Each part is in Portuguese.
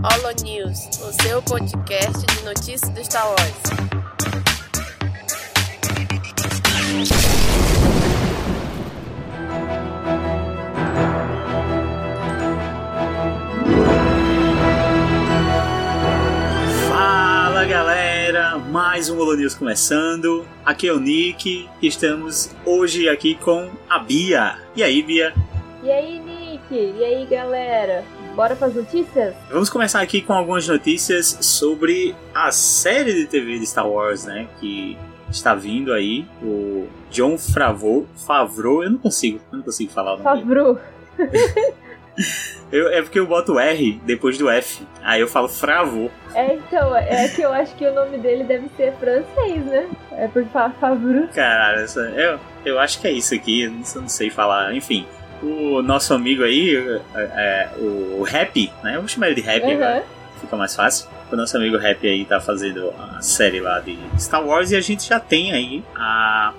Holo News, o seu podcast de notícias do Star Wars. Fala galera, mais um Holo News começando. Aqui é o Nick e estamos hoje aqui com a Bia. E aí, Bia? E aí, Nick? E aí, galera? Bora para as notícias? Vamos começar aqui com algumas notícias sobre a série de TV de Star Wars, né? Que está vindo aí. O John Favreau. Favreau, eu não consigo, eu não consigo falar o nome. Favreau. Eu, é porque eu boto R depois do F. Aí eu falo Fravô. É, então, é que eu acho que o nome dele deve ser francês, né? É porque fala Favreau. Caralho, essa, eu, eu acho que é isso aqui, eu não sei falar. Enfim, o nosso amigo aí, é, é, o Happy, né? Eu vou chamar ele de Happy Uhum. agora, fica mais fácil. O nosso amigo Happy aí tá fazendo a série lá de Star Wars e a gente já tem aí a,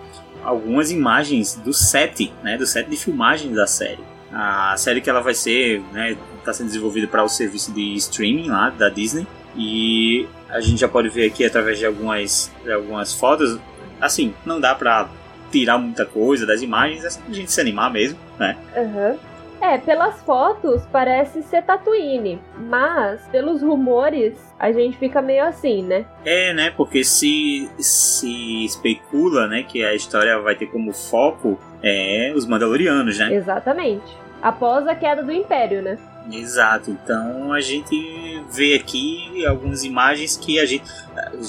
algumas imagens do set, né? Do set de filmagem da série. A série que ela vai ser, né? Tá sendo desenvolvida para o serviço de streaming lá da Disney e a gente já pode ver aqui através de algumas, de algumas fotos. Assim, não dá pra tirar muita coisa das imagens, é só pra gente se animar mesmo, né? Aham. É, pelas fotos parece ser Tatooine, mas pelos rumores a gente fica meio assim, né? É, né? Porque se, se especula, né, que a história vai ter como foco é, os Mandalorianos, né? Exatamente. Após a queda do Império, né? Exato. Então a gente vê aqui algumas imagens que a gente,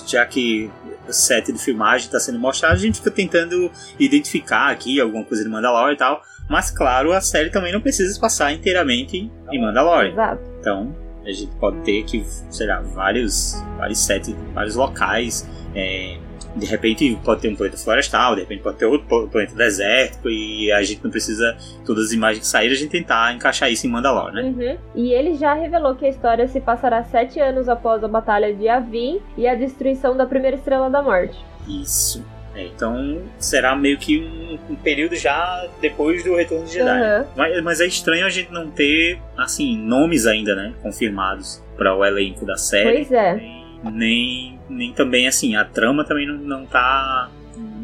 já que o set de filmagem está sendo mostrado, a gente fica tentando identificar aqui alguma coisa de Mandalorian e tal. Mas claro, a série também não precisa se passar inteiramente em Mandalorian. Exato. Então, a gente pode ter aqui, sei lá, vários, vários sets, vários locais. é, de repente pode ter um planeta florestal, de repente pode ter outro pla- planeta desértico e a gente não precisa, todas as imagens que saírem, a gente tentar encaixar isso em Mandalore, né? Uhum. E ele já revelou que a história se passará sete anos após a Batalha de Yavin e a destruição da primeira Estrela da Morte. Isso. É, então será meio que um, um período já depois do Retorno de Jedi. Aham. Mas, mas é estranho a gente não ter, assim, nomes ainda, né? Confirmados para o elenco da série. Pois é. Nem, nem, nem também, assim, a trama também não, não tá.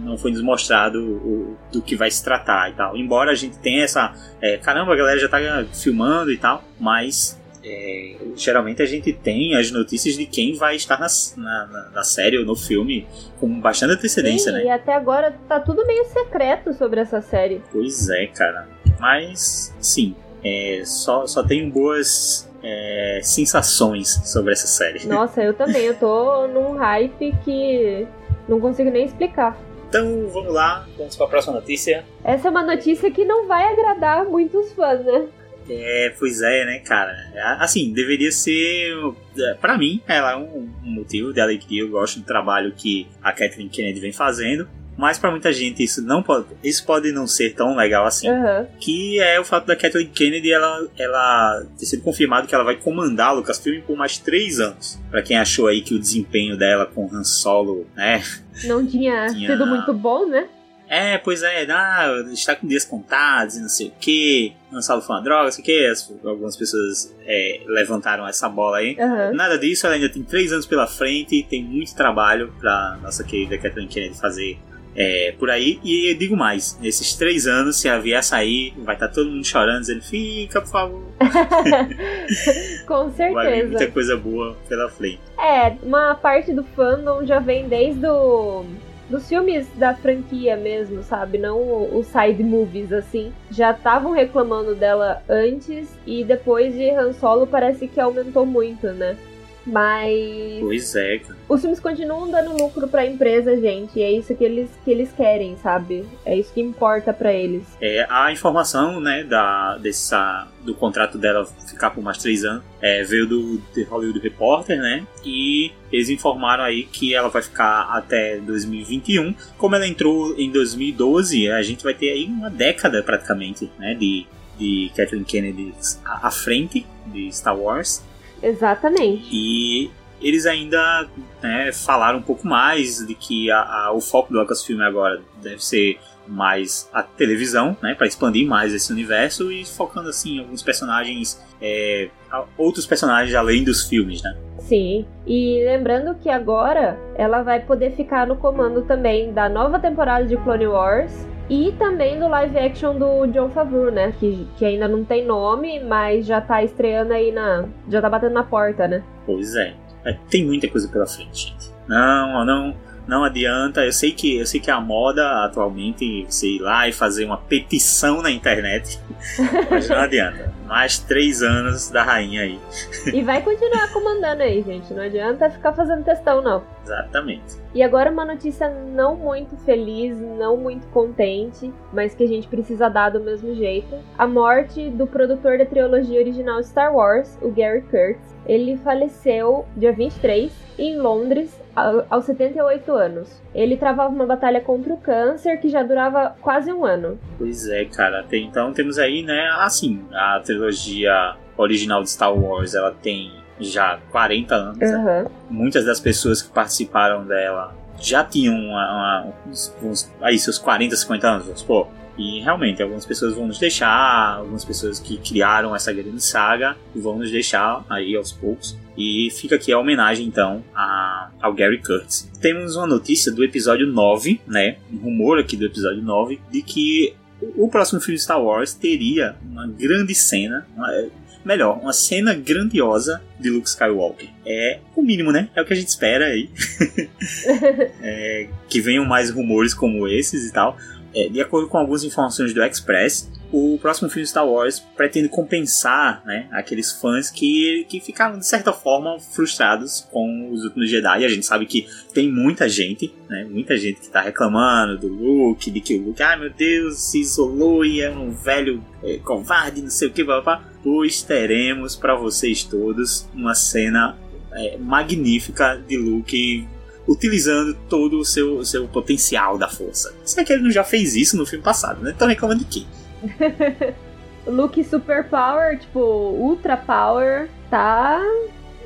Não foi nos mostrado o, do que vai se tratar e tal. Embora a gente tenha essa. é, caramba, a galera já tá filmando e tal, mas. é, geralmente a gente tem as notícias de quem vai estar na, na, na- na série ou no filme com bastante antecedência, Sim, né? e até agora tá tudo meio secreto sobre essa série. Pois é, cara. Mas, sim, é, só, só tenho boas é, sensações sobre essa série. Nossa, eu também. Eu tô num hype que não consigo nem explicar. Então, vamos lá, vamos para a próxima notícia. Essa é uma notícia que não vai agradar muitos fãs, né? É, pois é, né, cara? Assim, deveria ser. é, Pra mim, ela é um, motivo dela que eu gosto do trabalho que a Kathleen Kennedy vem fazendo. Mas pra muita gente isso não pode. Isso pode não ser tão legal assim. Aham. Que é o fato da Kathleen Kennedy ela, ela ter sido confirmado que ela vai comandar o Lucasfilm por mais três anos. Pra quem achou aí que o desempenho dela com Han Solo, né? Não tinha, Tinha- sido muito bom, né? É, pois é, ah, está com dias contados e não sei o que. Han Solo foi uma droga, não sei o que. Algumas pessoas é, levantaram essa bola aí. Aham. Nada disso, ela ainda tem três anos pela frente, tem muito trabalho pra nossa querida Kathleen Kennedy fazer é, por aí. E eu digo mais, nesses três anos, se ela vier sair, vai estar todo mundo chorando, dizendo, fica, por favor. Com Vai vir certeza. muita coisa boa pela frente. É, uma parte do fandom já vem desde o, dos filmes da franquia mesmo, sabe? Não os side movies, assim. Já estavam reclamando dela antes e depois de Han Solo parece que aumentou muito, né? Mas Pois é, os filmes continuam dando lucro pra empresa, gente. E é isso que eles, que eles querem, sabe? É isso que importa pra eles. É, a informação, né, da, dessa, do contrato dela ficar por mais três anos é, veio do The Hollywood Reporter, né? E eles informaram aí que ela vai ficar até 2021. Como ela entrou em 2012, a gente vai ter aí uma década praticamente, né, de, de Kathleen Kennedy à frente de Star Wars. Exatamente. E eles ainda né, falaram um pouco mais de que a- a- o foco do Lucasfilm agora deve ser mais a televisão, né, para expandir mais esse universo e focando assim em alguns personagens é, outros personagens além dos filmes, né? Sim, e lembrando que agora ela vai poder ficar no comando também da nova temporada de Clone Wars e também do live action do John Favreau, né? Que, que ainda não tem nome, mas já tá estreando aí na. Já tá batendo na porta, né? Pois é. é tem muita coisa pela frente, gente. Não, não não adianta. Eu sei que eu sei que a moda atualmente ir lá e fazer uma petição na internet, mas não adianta. Mais três anos da rainha aí. E vai continuar comandando aí, gente. Não adianta ficar fazendo testão, não. Exatamente. E agora uma notícia não muito feliz, não muito contente, mas que a gente precisa dar do mesmo jeito. A morte do produtor da trilogia original Star Wars, o Gary Kurtz. Ele faleceu dia 23 em Londres aos 78 anos. Ele travava uma batalha contra o câncer que já durava quase um ano. Pois é, cara. Então temos aí, né, assim, a trilogia original de Star Wars, ela tem já 40 anos. Uhum. Né? Muitas das pessoas que participaram dela já tinham uma, uma, uns, uns, aí seus 40, 50 anos, vamos supor. E realmente, algumas pessoas vão nos deixar, algumas pessoas que criaram essa grande saga vão nos deixar aí aos poucos. E fica aqui a homenagem, então, a, ao Gary Kurtz. Temos uma notícia do episódio 9, né? Um rumor aqui do episódio 9, de que o próximo filme de Star Wars teria uma grande cena, uma, melhor, uma cena grandiosa de Luke Skywalker. É o mínimo, né? É o que a gente espera aí. é, que venham mais rumores como esses e tal. É, de acordo com algumas informações do Express, o próximo filme Star Wars pretende compensar né, aqueles fãs que, que ficaram, de certa forma, frustrados com os últimos Jedi. A gente sabe que tem muita gente, né, muita gente que está reclamando do Luke, de que o Luke, ai ah, meu Deus, se isolou e é um velho é, covarde, não sei o que, papá. Pois teremos para vocês todos uma cena é, magnífica de Luke utilizando todo o seu, seu potencial da força. Se é que ele não já fez isso no filme passado, né? Então reclamando de quê? Luke Super Power, tipo, Ultra Power, tá.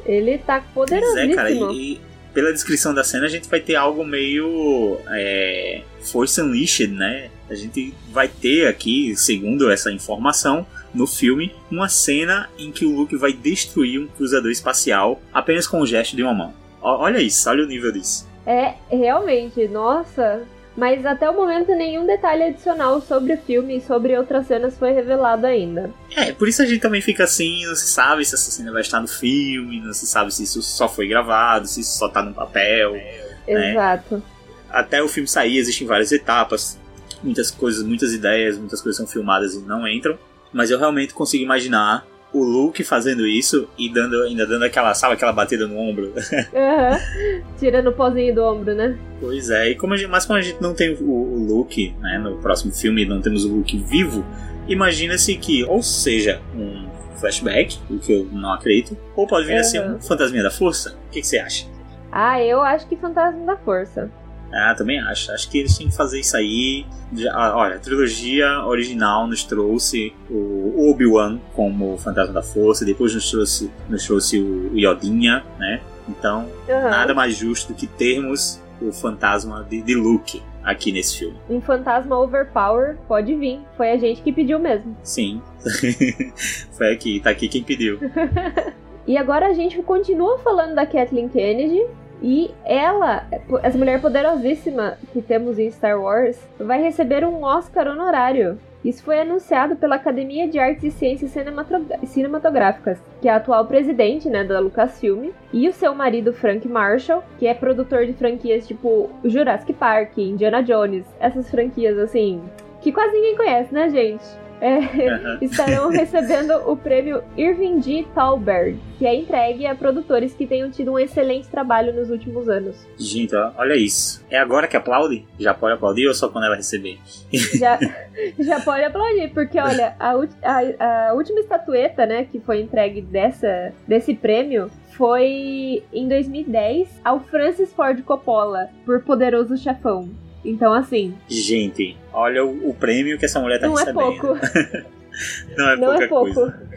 Ele tá poderosíssimo. Pois é, cara, e, pela descrição da cena a gente vai ter algo meio. É, Force Unleashed, né? A gente vai ter aqui, segundo essa informação, no filme, uma cena em que o Luke vai destruir um cruzador espacial apenas com o gesto de uma mão. Olha isso, olha o nível disso. É, realmente, nossa. Mas até o momento nenhum detalhe adicional sobre o filme e sobre outras cenas foi revelado ainda. É, por isso a gente também fica assim, não se sabe se essa cena vai estar no filme, não se sabe se isso só foi gravado, se isso só tá no papel. Né? Exato. Até o filme sair existem várias etapas, muitas coisas, muitas ideias, muitas coisas são filmadas e não entram. Mas eu realmente consigo imaginar o Luke fazendo isso e dando, ainda dando aquela, sabe, aquela batida no ombro. Uhum. Tirando o pozinho do ombro, né? Pois é, e como gente, mas como a gente não tem o, o Luke, né, no próximo filme não temos o Luke vivo, imagina-se que, ou seja, um flashback, o que eu não acredito, ou pode vir uhum. a ser um fantasminha da força. O que, que você acha? Ah, eu acho que fantasma da força. Ah, também acho. Acho que eles têm que fazer isso aí. Já, olha, a trilogia original nos trouxe o Obi-Wan como Fantasma da Força, depois nos trouxe, nos trouxe o Yodinha, né? Então, uhum. nada mais justo do que termos o fantasma de, de Luke aqui nesse filme. Um fantasma overpower pode vir. Foi a gente que pediu mesmo. Sim. Foi aqui, tá aqui quem pediu. e agora a gente continua falando da Kathleen Kennedy, e ela, essa mulher poderosíssima que temos em Star Wars, vai receber um Oscar honorário. Isso foi anunciado pela Academia de Artes e Ciências Cinematográficas, que é a atual presidente né, da Lucasfilm, e o seu marido Frank Marshall, que é produtor de franquias tipo Jurassic Park, Indiana Jones, essas franquias assim, que quase ninguém conhece, né, gente? É, uhum. estarão recebendo o prêmio Irving G. Thalberg, que é entregue a produtores que tenham tido um excelente trabalho nos últimos anos. Gente, olha isso. É agora que aplaude? Já pode aplaudir ou só quando ela receber? Já, já pode aplaudir, porque olha, a, a, a última estatueta né, que foi entregue dessa, desse prêmio foi em 2010 ao Francis Ford Coppola por Poderoso Chefão. Então, assim. Gente, olha o, o prêmio que essa mulher tá não é recebendo. É pouco. não é não é pouco. Coisa.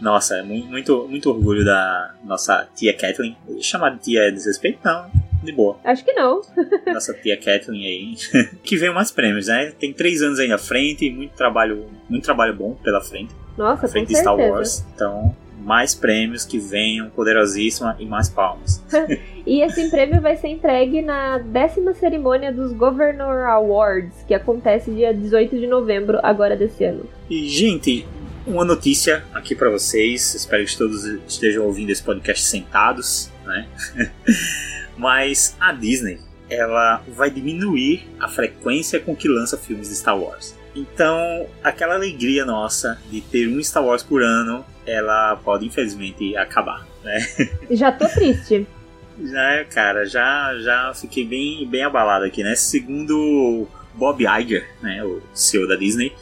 Nossa, é muito, muito orgulho da nossa tia Kathleen. Chamar de tia é desrespeito? Não, de boa. Acho que não. nossa tia Kathleen aí. que vem mais prêmios, né? Tem três anos aí na frente, muito trabalho, muito trabalho bom pela frente. Nossa, frente com de Star. Wars. Então, mais prêmios que venham, poderosíssima e mais palmas. E esse prêmio vai ser entregue na décima cerimônia dos Governor Awards, que acontece dia 18 de novembro, agora desse ano. E, gente, uma notícia aqui pra vocês. Espero que todos estejam ouvindo esse podcast sentados, né? Mas a Disney, ela vai diminuir a frequência com que lança filmes de Star Wars. Então, aquela alegria nossa de ter um Star Wars por ano, ela pode infelizmente acabar, né? Já tô triste. Já, cara, já, já fiquei bem, bem abalado aqui, né? Segundo Bob Iger, né, o CEO da Disney,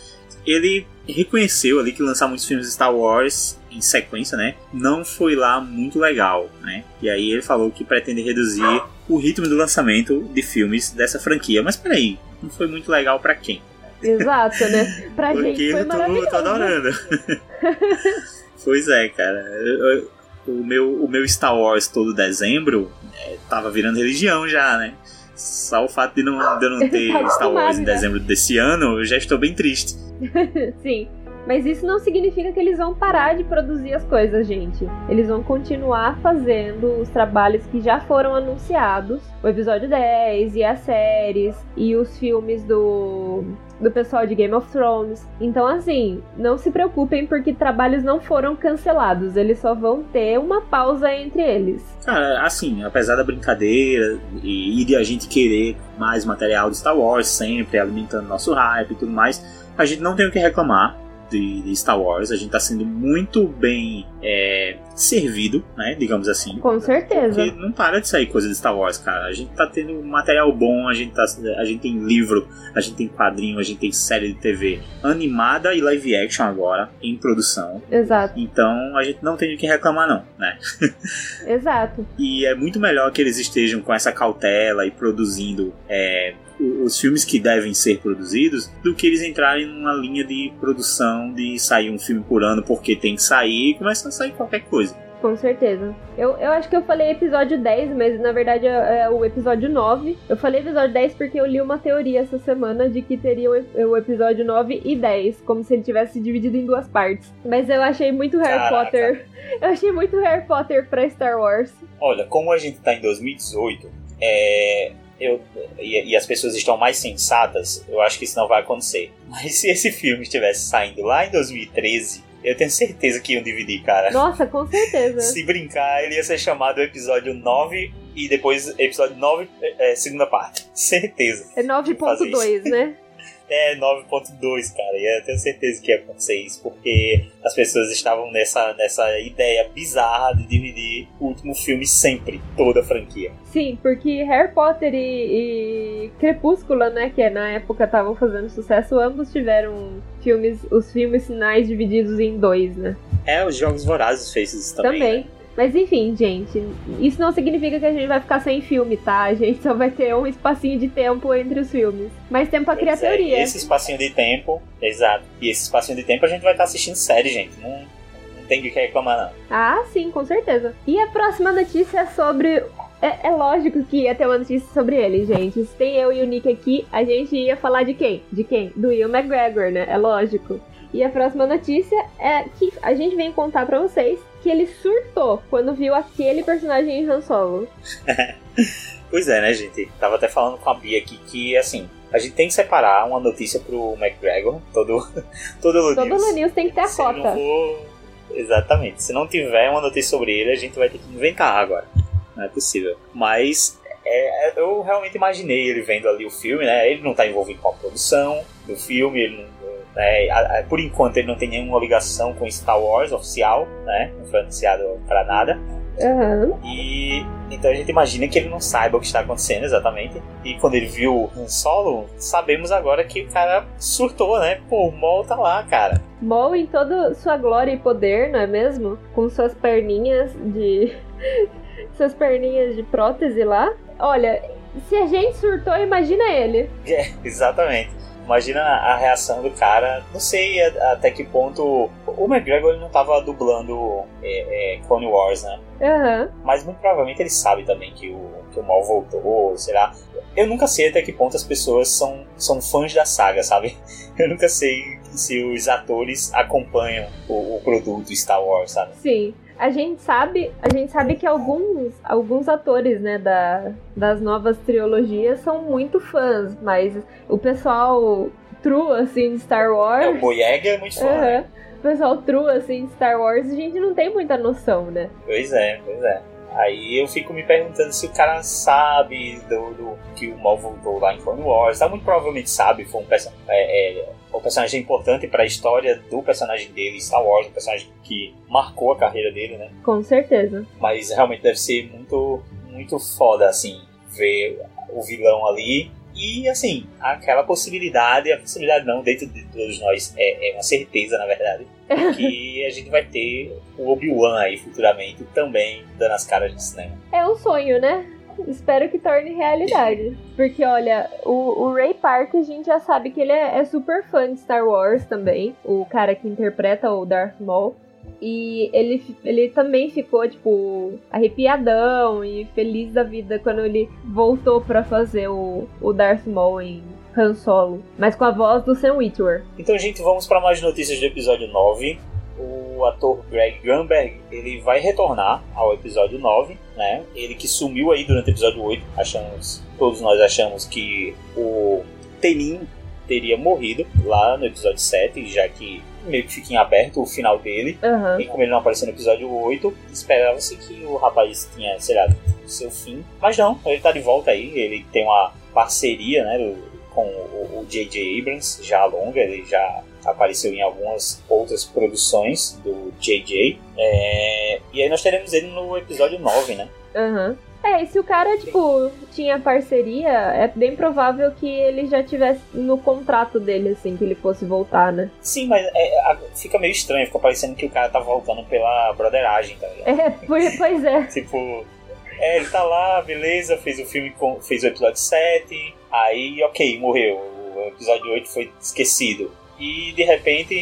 ele reconheceu ali que lançar muitos filmes de Star Wars em sequência, né, não foi lá muito legal, né? E aí ele falou que pretende reduzir o ritmo do lançamento de filmes dessa franquia. Mas peraí, não foi muito legal pra quem? Exato, né? Pra gente Porque foi eu tô, tô adorando. pois é, cara. Eu- eu- o, meu, o meu Star Wars todo dezembro é, tava virando religião já, né? Só o fato de, não, de eu não ter Star Wars em dezembro desse ano, eu já estou bem triste. Sim. Mas isso não significa que eles vão parar de produzir as coisas, gente. Eles vão continuar fazendo os trabalhos que já foram anunciados, o episódio 10 e as séries e os filmes do do pessoal de Game of Thrones. Então assim, não se preocupem porque trabalhos não foram cancelados, eles só vão ter uma pausa entre eles. Cara, assim, apesar da brincadeira e, de a gente querer mais material de Star Wars sempre, alimentando nosso hype e tudo mais, a gente não tem o que reclamar de, de Star Wars. A gente tá sendo muito bem é, servido, né? Digamos assim. Com certeza. Porque não para de sair coisa de Star Wars, cara. A gente tá tendo material bom, a gente, tá, a gente tem livro, a gente tem quadrinho, a gente tem série de TV animada e live action agora em produção. Exato, Então a gente não tem o que reclamar, não, né? exato. E é muito melhor que eles estejam com essa cautela e produzindo é, os filmes que devem ser produzidos do que eles entrarem numa linha de produção de sair um filme por ano porque tem que sair e começa a sair qualquer coisa. Com certeza. Eu, eu acho que eu falei episódio 10, mas na verdade é, é o episódio 9. Eu falei episódio 10 porque eu li uma teoria essa semana de que teria o, o episódio 9 e 10, como se ele tivesse dividido em duas partes. Mas eu achei muito Harry Caraca. Potter. Eu achei muito Harry Potter pra Star Wars. Olha, como a gente tá em 2018, é, eu, e, e as pessoas estão mais sensatas, eu acho que isso não vai acontecer. Mas se esse filme estivesse saindo lá em 2013, eu tenho certeza que iam dividir, cara. Nossa, com certeza. Se brincar, ele ia ser chamado episódio 9 e depois episódio 9, é, segunda parte. Certeza. É fazer 9.2, né? É 9.2, cara. E eu tenho certeza que ia acontecer isso, porque as pessoas estavam nessa, nessa ideia bizarra de dividir o último filme sempre, toda a franquia. Sim, porque Harry Potter e, e Crepúsculo, né, que na época estavam fazendo sucesso, ambos tiveram filmes, os filmes finais divididos em dois, né? É, os Jogos Vorazes fez isso também. Também. né? Mas enfim, gente, isso não significa que a gente vai ficar sem filme, tá? A gente só vai ter um espacinho de tempo entre os filmes. Mais tempo pra criar é, teoria. e esse espacinho de tempo, exato. E esse espacinho de tempo a gente vai estar assistindo série, gente. Não, não tem de que reclamar, não. Ah, sim, com certeza. E a próxima notícia é sobre. É, é lógico que ia ter uma notícia sobre ele, gente. Se tem eu e o Nick aqui, a gente ia falar de quem? De quem? Do Ian McGregor, né? É lógico. E a próxima notícia é que a gente vem contar pra vocês que ele surtou quando viu aquele personagem em Han Solo. Pois é, né, gente? Tava até falando com a Bia aqui que, assim, a gente tem que separar uma notícia pro McGregor, todo, todo Lu Todo News tem que ter a cota. for... Exatamente. Se não tiver uma notícia sobre ele, a gente vai ter que inventar agora. Não é possível. Mas é, é, eu realmente imaginei ele vendo ali o filme, né? Ele não tá envolvido com a produção do filme, ele não, né? Por enquanto ele não tem nenhuma ligação com Star Wars oficial, né? Não foi anunciado pra nada. Aham. E então a gente imagina que ele não saiba o que está acontecendo exatamente. E quando ele viu o Han Solo, sabemos agora que o cara surtou, né? Pô, o Maul tá lá, cara. Maul em toda sua glória e poder, não é mesmo? Com suas perninhas de. Suas perninhas de prótese lá. Olha, se a gente surtou, imagina ele. É, exatamente. Imagina a reação do cara. Não sei até que ponto. O McGregor ele não tava dublando é, é, Clone Wars, né? Aham. Mas muito provavelmente ele sabe também que o, que o Maul voltou, sei lá. Eu nunca sei até que ponto as pessoas são, são fãs da saga, sabe? Eu nunca sei se os atores acompanham o, o produto Star Wars, sabe? Sim a gente sabe, a gente sabe que alguns, alguns atores, né, da, das novas trilogias são muito fãs, mas o pessoal true, assim, de Star Wars... É, o Boyega é muito fã, uhum. né? O pessoal true, assim, de Star Wars, a gente não tem muita noção, né? Pois é, pois é. Aí eu fico me perguntando se o cara sabe do, do que o Maul voltou lá em Clone Wars. Tá, muito provavelmente sabe, foi um, é, é, um personagem importante para a história do personagem dele, Star Wars, um personagem que marcou a carreira dele, né? Com certeza. Mas realmente deve ser muito, muito foda, assim, ver o vilão ali e assim, aquela possibilidade, a possibilidade não, dentro de todos nós, é, é uma certeza, na verdade, que a gente vai ter o Obi-Wan aí futuramente também dando as caras de cinema. É um sonho, né? Espero que torne realidade. Porque, olha, o, o, Ray Park a gente já sabe que ele é, é super fã de Star Wars também. O cara que interpreta o Darth Maul. E ele, ele também ficou, tipo, arrepiadão e feliz da vida quando ele voltou para fazer o, o Darth Maul em Han Solo, mas com a voz do Sam Witwer. Então, gente, vamos para mais notícias do episódio 9. O ator Greg Grunberg, ele vai retornar ao episódio 9, né? Ele que sumiu aí durante o episódio 8. Achamos, todos nós achamos que o Tenin teria morrido lá no episódio 7, já que meio que fica em aberto o final dele. Uhum. E como ele não apareceu no episódio 8, esperava-se que o rapaz tinha, sei lá, seu fim. Mas não, ele tá de volta aí, ele tem uma parceria, né, com o J.J. Abrams, já longa, ele já apareceu em algumas outras produções do J.J. É... E aí nós teremos ele no episódio 9, né? Uhum. É, e se o cara, tipo, tinha parceria, é bem provável que ele já tivesse no contrato dele, assim, que ele fosse voltar, né? Sim, mas é, fica meio estranho, fica parecendo que o cara tá voltando pela brotheragem, tá ligado? É, pois é. tipo, é, ele tá lá, beleza, fez o filme, com, fez o episódio 7, aí, ok, morreu. O episódio 8 foi esquecido. E de repente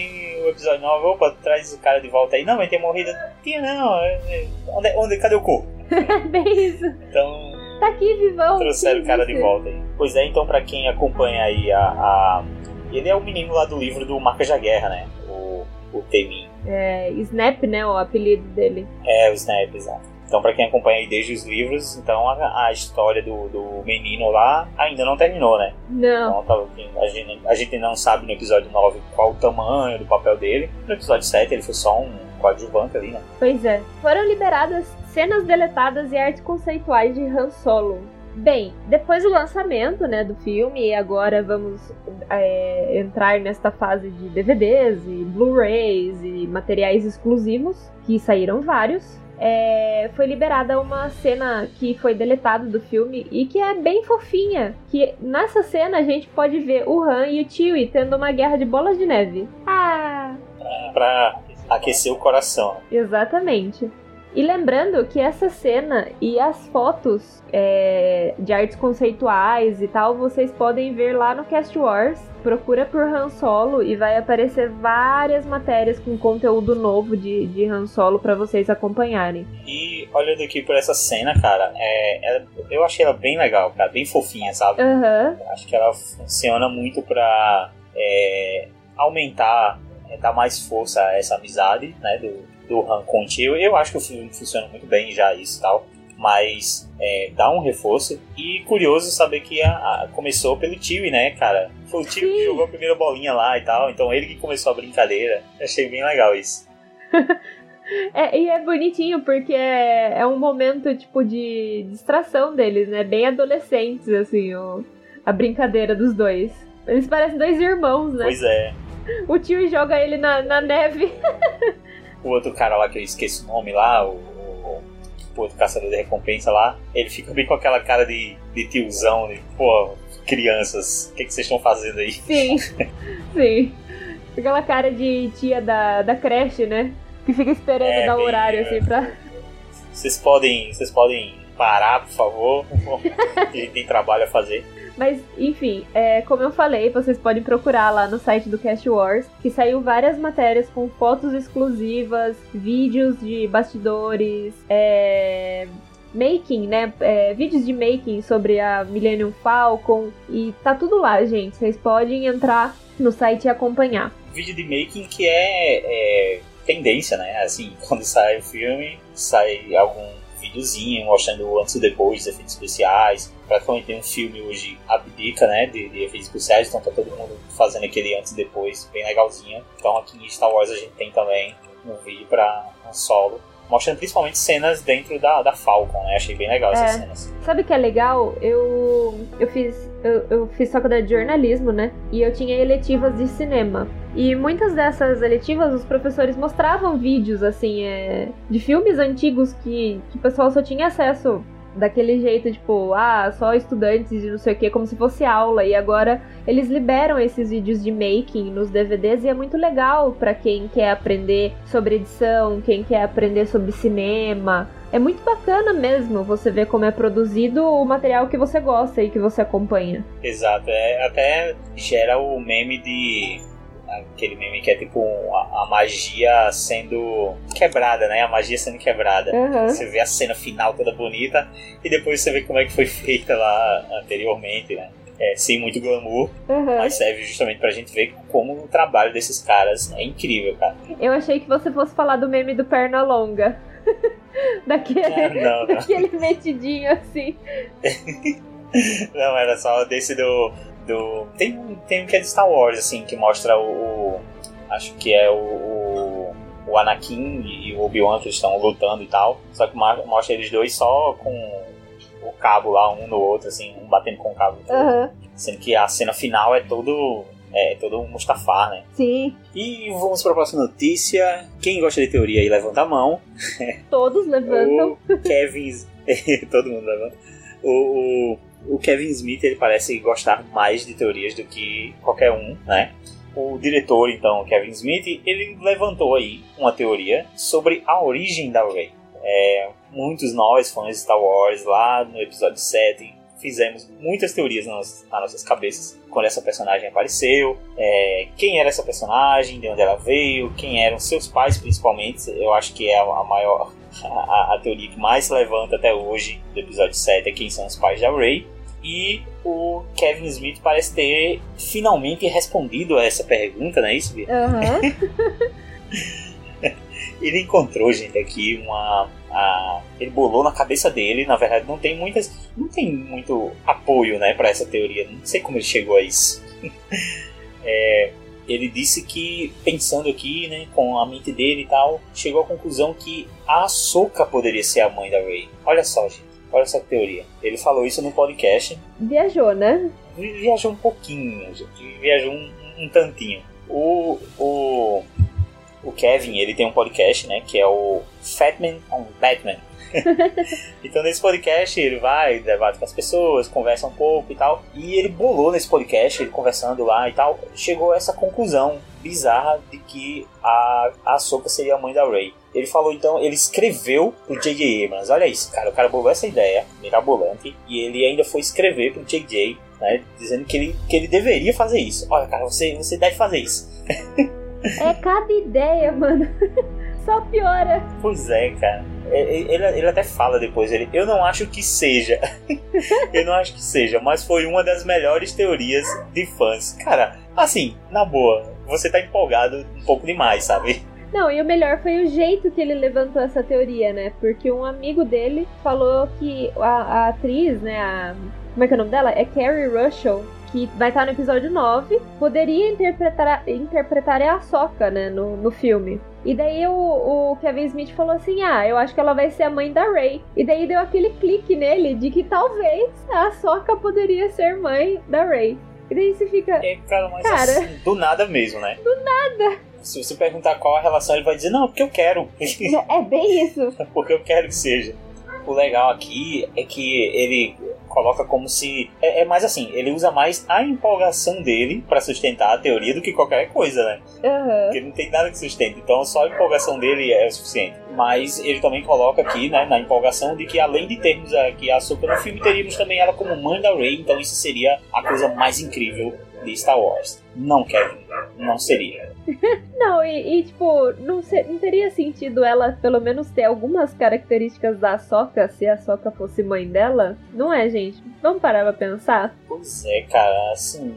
o episódio 9, opa, traz o cara de volta aí. Não, ele tem morrido. Tinha não. É, é, onde, onde, cadê o corpo? Bem isso. Então. Tá aqui, vivão. Trouxeram o cara de volta aí. Pois é, então, pra quem acompanha aí a, a. Ele é o menino lá do livro do Marcas da Guerra, né? O, o Temin. É, Snap, né? O apelido dele. É, o Snap, exato. Então, para quem acompanha aí desde os livros, então a, a, história do, do menino lá ainda não terminou, né? Não. Então, tá, a, gente, a gente não sabe no episódio 9 qual o tamanho do papel dele. No episódio 7 ele foi só um coadjuvante ali, né? Pois é. Foram liberadas cenas deletadas e artes conceituais de Han Solo. Bem, depois do lançamento né, do filme, agora vamos é, entrar nesta fase de DVDs e Blu-rays e materiais exclusivos, que saíram vários. É, foi liberada uma cena que foi deletada do filme e que é bem fofinha. Que nessa cena a gente pode ver o Han e o Chewie tendo uma guerra de bolas de neve. Ah! Pra aquecer o coração. Exatamente. E lembrando que essa cena e as fotos é, de artes conceituais e tal, vocês podem ver lá no Cast Wars. Procura por Han Solo e vai aparecer várias matérias com conteúdo novo de, de Han Solo para vocês acompanharem. E olhando aqui por essa cena, cara, é, ela, eu achei ela bem legal, cara, bem fofinha, sabe? Uhum. Acho que ela funciona muito pra é, aumentar, é, dar mais força a essa amizade, né, do, do Han com o tio. Eu acho que o filme funciona muito bem já isso e tal. Mas é, dá um reforço. E curioso saber que a, a, começou pelo tio, né, cara? Foi o tio que jogou a primeira bolinha lá e tal. Então ele que começou a brincadeira. Achei bem legal isso. É, e é bonitinho porque é, é, um momento tipo de distração deles, né? Bem adolescentes, assim, o, a brincadeira dos dois. Eles parecem dois irmãos, né? Pois é. O tio joga ele na, na neve. o outro cara lá que eu esqueço o nome lá, o, o, o outro caçador de recompensa lá, ele fica bem com aquela cara de, de tiozão, de pô, crianças, o que, que vocês estão fazendo aí? Sim, sim. Aquela cara de tia da, da creche, né? Que fica esperando é, dar o horário, assim, pra... Vocês podem, vocês podem parar, por favor? a gente tem trabalho a fazer. Mas, enfim, é, como eu falei, vocês podem procurar lá no site do Cast Wars, que saiu várias matérias com fotos exclusivas, vídeos de bastidores, é, making, né? É, vídeos de making sobre a Millennium Falcon. E tá tudo lá, gente. Vocês podem entrar no site e acompanhar. Vídeo de making que é, é tendência, né? Assim, quando sai o filme, sai algum videozinho mostrando antes e depois efeitos especiais. Praticamente tem um filme hoje abdica, né, de, de, efeitos especiais, então tá todo mundo fazendo aquele antes e depois, bem legalzinho. Então aqui em Star Wars a gente tem também um vídeo para um solo mostrando principalmente cenas dentro da, da Falcon, né? Achei bem legal é. essas cenas. Sabe o que é legal? Eu, eu fiz eu, eu fiz faculdade de jornalismo, né? E eu tinha eletivas de cinema. E muitas dessas eletivas, os professores mostravam vídeos, assim, é, de filmes antigos que, que o pessoal só tinha acesso daquele jeito, tipo, ah, só estudantes e não sei o que, como se fosse aula. E agora eles liberam esses vídeos de making nos DVDs e é muito legal para quem quer aprender sobre edição, quem quer aprender sobre cinema. É muito bacana mesmo você ver como é produzido o material que você gosta e que você acompanha. Exato, é, até gera o meme de aquele meme que é tipo a, a, magia sendo quebrada, né? A magia sendo quebrada. Uhum. Você vê a cena final toda bonita e depois você vê como é que foi feita lá anteriormente, né? É, sem muito glamour, uhum. mas serve justamente pra gente ver como o trabalho desses caras é incrível, cara. Eu achei que você fosse falar do meme do perna longa. daquele, ah, não, não. daquele metidinho assim. não, era só desse do do. Tem, tem um que é de Star Wars, assim, que mostra o. o acho que é o, o, o Anakin e o Obi-Wan que estão lutando e tal. Só que mostra eles dois só com o cabo lá, um no outro, assim, um batendo com o cabo. Uhum. Sendo que a cena final é todo. É todo um Mustafar, né? Sim. E vamos para a próxima notícia. Quem gosta de teoria aí levanta a mão. Todos levantam. o Kevin. todo mundo levanta. O, o o Kevin Smith ele parece gostar mais de teorias do que qualquer um, né? O diretor, então, Kevin Smith, ele levantou aí uma teoria sobre a origem da Rey. É, muitos nós, fãs de Star Wars, lá no episódio 7, fizemos muitas teorias nas, nas nossas cabeças quando essa personagem apareceu, é, quem era essa personagem, de onde ela veio, quem eram seus pais, principalmente. Eu acho que é a maior a, a, teoria que mais se levanta até hoje do episódio 7 é quem são os pais da Rey. E o Kevin Smith parece ter finalmente respondido a essa pergunta, não é isso, Bia? Uhum. ele encontrou, gente, aqui uma. A, ele bolou na cabeça dele, na verdade não tem muitas. Não tem muito apoio né, para essa teoria. Não sei como ele chegou a isso. é, ele disse que, pensando aqui, né, com a mente dele e tal, chegou à conclusão que a Ahsoka poderia ser a mãe da Rey. Olha só, gente. Olha essa teoria. Ele falou isso no podcast. Viajou, né? Viajou um pouquinho, gente. Viajou um, um tantinho. O, o, o Kevin, ele tem um podcast, né? Que é o Fatman on Batman. então nesse podcast ele vai, debate com as pessoas, conversa um pouco e tal. E ele bolou nesse podcast, ele conversando lá e tal, chegou a essa conclusão bizarra de que a, a Soka seria a mãe da Rey. Ele falou então, ele escreveu pro J.J. Abrams, olha isso, cara, o cara bolou essa ideia, mirabolante, e ele ainda foi escrever pro J.J., né, dizendo que ele, que ele deveria fazer isso. Olha, cara, você, você deve fazer isso. é cada ideia, mano. Só piora. Pois é, cara. É, é, ele, ele até fala depois, ele, eu não acho que seja. eu não acho que seja, mas foi uma das melhores teorias de fãs. Cara, assim, na boa, você tá empolgado um pouco demais, sabe? Não, e o melhor foi o jeito que ele levantou essa teoria, né? Porque um amigo dele falou que a, a atriz, né, a, como é que é o nome dela? É Carrie Russell, que vai estar no episódio 9, poderia interpretar, interpretar a Ahsoka, né, no, no filme. E daí o, o, Kevin Smith falou assim: Ah, eu acho que ela vai ser a mãe da Rey. E daí deu aquele clique nele de que talvez a Ahsoka poderia ser mãe da Rey. E daí você fica. É, cara, mas cara, assim, do nada mesmo, né? Do nada. Se você perguntar qual a relação, ele vai dizer: Não, porque eu quero. É bem isso. porque eu quero que seja. O legal aqui é que ele coloca como se. É, é, mais assim, ele usa mais a empolgação dele para sustentar a teoria do que qualquer coisa, né? Uhum. Porque não tem nada que sustente. Então só a empolgação dele é o suficiente. Mas ele também coloca aqui, né, na empolgação de que além de termos aqui a Ahsoka no filme, teríamos também ela como mãe da Rey. Então isso seria a coisa mais incrível de Star Wars. Não, Kevin, não seria. não, e, e tipo, não, se, não, teria sentido ela pelo menos ter algumas características da Soca se a Soca fosse mãe dela? Não é, gente? Vamos parar pra pensar? Pois é, cara, assim.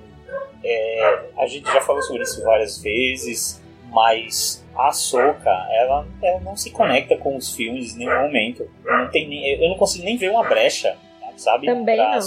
É, a gente já falou sobre isso várias vezes, mas a Soca, ela, ela não se conecta com os filmes em nenhum momento. Não tem nem, eu não consigo nem ver uma brecha sabe? Também pra não.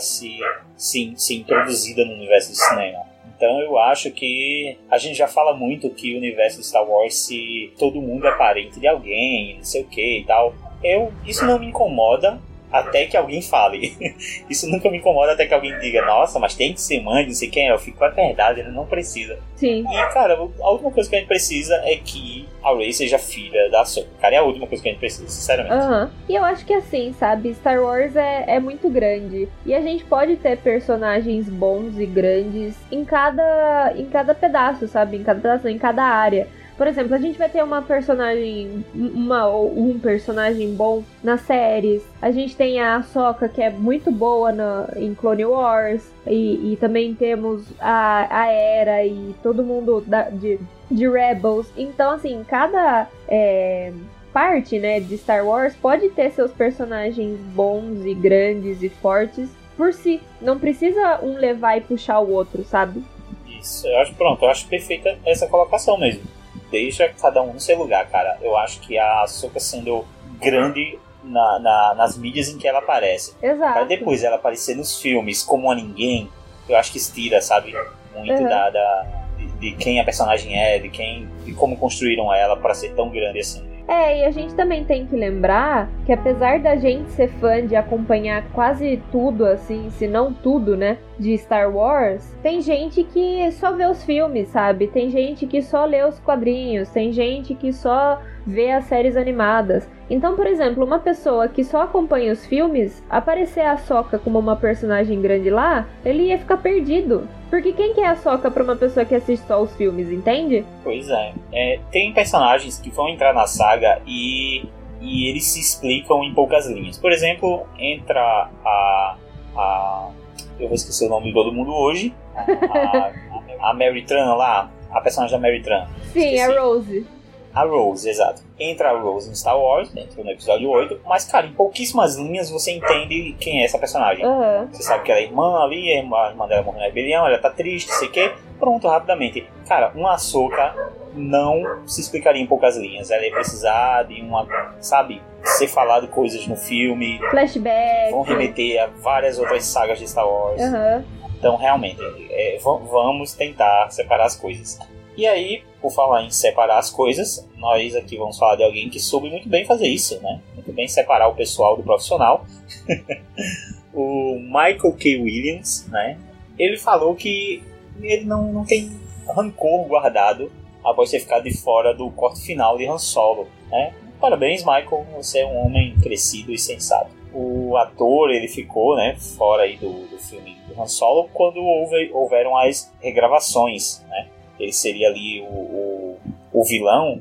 se, se, se introduzida no universo do cinema. Então eu acho que a gente já fala muito que o universo de Star Wars se todo mundo é parente de alguém, não sei o que e tal. Eu, isso não me incomoda, até que alguém fale. Isso nunca me incomoda até que alguém diga, nossa, mas tem que ser mãe, não sei quem. Eu fico, é verdade, ele não precisa. Sim. E, cara, a última coisa que a gente precisa é que a Rey seja filha da Ahsoka. Cara, é a última coisa que a gente precisa, sinceramente. Uhum. E eu acho que assim, sabe, Star Wars é, é muito grande. E a gente pode ter personagens bons e grandes em cada, em cada pedaço, sabe? Em cada pedaço, em cada área. Por exemplo, a gente vai ter uma personagem, uma ou um personagem bom nas séries. A gente tem a Ahsoka, que é muito boa na, em Clone Wars. E, e também temos a, a Era e todo mundo da, de, de Rebels. Então, assim, cada é, parte né, de Star Wars pode ter seus personagens bons e grandes e fortes por si. Não precisa um levar e puxar o outro, sabe? Isso, eu acho pronto, eu acho perfeita essa colocação mesmo deixa cada um no seu lugar, cara. Eu acho que a Ahsoka sendo grande na, na, nas mídias em que ela aparece. Exato. Pra depois ela aparecer nos filmes como a ninguém, eu acho que estira, sabe? Muito uhum. da, da de, de, quem a personagem é, de quem de como construíram ela para ser tão grande assim. É, e a gente também tem que lembrar que apesar da gente ser fã de acompanhar quase tudo, assim, se não tudo, né, de Star Wars, tem gente que só vê os filmes, sabe? Tem gente que só lê os quadrinhos, tem gente que só vê as séries animadas. Então, por exemplo, uma pessoa que só acompanha os filmes, aparecer a Soca como uma personagem grande lá, ele ia ficar perdido. Porque quem que é a Soca pra uma pessoa que assiste só os filmes, entende? Pois é. é tem personagens que vão entrar na saga e, e eles se explicam em poucas linhas. Por exemplo, entra a. a eu vou esquecer o nome de todo mundo hoje. A, a, a Mary Tran lá, a personagem da Mary Tran. Sim, Esqueci. a Rose. A Rose, exato. Entra a Rose em Star Wars, dentro no episódio 8, mas, cara, em pouquíssimas linhas você entende quem é essa personagem. Uhum. Você sabe que ela é irmã ali, a irmã dela morreu na rebelião, ela tá triste, sei o quê. Pronto, rapidamente. Cara, uma açúcar não se explicaria em poucas linhas. Ela ia precisar de uma, sabe, ser falado coisas no filme. Flashback. Vão remeter a várias outras sagas de Star Wars. Uhum. Então, realmente, é, vamos tentar separar as coisas. E aí, por falar em separar as coisas, nós aqui vamos falar de alguém que soube muito bem fazer isso, né? Muito bem separar o pessoal do profissional. o Michael K. Williams, né? Ele falou que ele não, não tem rancor guardado após ter ficado de fora do corte final de Han Solo, né? Parabéns, Michael, você é um homem crescido e sensato. O ator, ele ficou, né, fora aí do, do filme do Han Solo quando houve, houveram as regravações, né? Ele seria ali o, o, o vilão,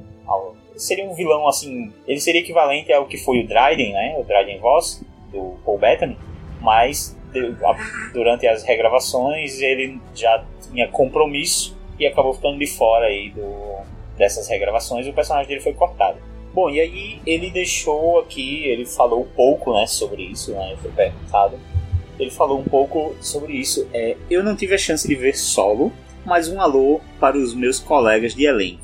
seria um vilão assim, ele seria equivalente ao que foi o Dryden, né, o Dryden Voss, do Paul Bettany, mas durante as regravações ele já tinha compromisso e acabou ficando de fora aí do, dessas regravações o personagem dele foi cortado. Bom, e aí ele deixou aqui, ele falou pouco né, sobre isso, né, foi perguntado. Ele falou um pouco sobre isso. É, eu não tive a chance de ver solo, mas um alô para os meus colegas de elenco.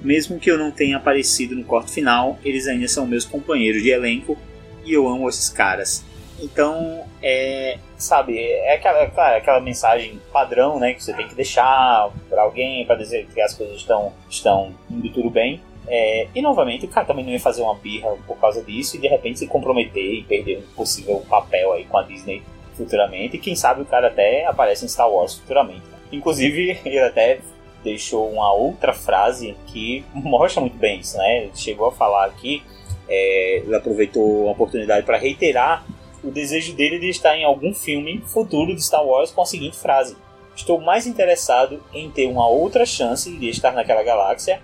Mesmo que eu não tenha aparecido no corte final, eles ainda são meus companheiros de elenco e eu amo esses caras. Então, é, sabe, é aquela, é claro, é aquela mensagem padrão, né, que você tem que deixar para alguém para dizer que as coisas estão estão indo tudo bem. É, e novamente, o cara também não ia fazer uma birra por causa disso e de repente se comprometer e perder um possível papel aí com a Disney futuramente. E quem sabe o cara até aparece em Star Wars futuramente. Inclusive, ele até deixou uma outra frase que mostra muito bem isso, né? Ele chegou a falar aqui, é, ele aproveitou a oportunidade para reiterar o desejo dele de estar em algum filme futuro de Star Wars com a seguinte frase: Estou mais interessado em ter uma outra chance de estar naquela galáxia,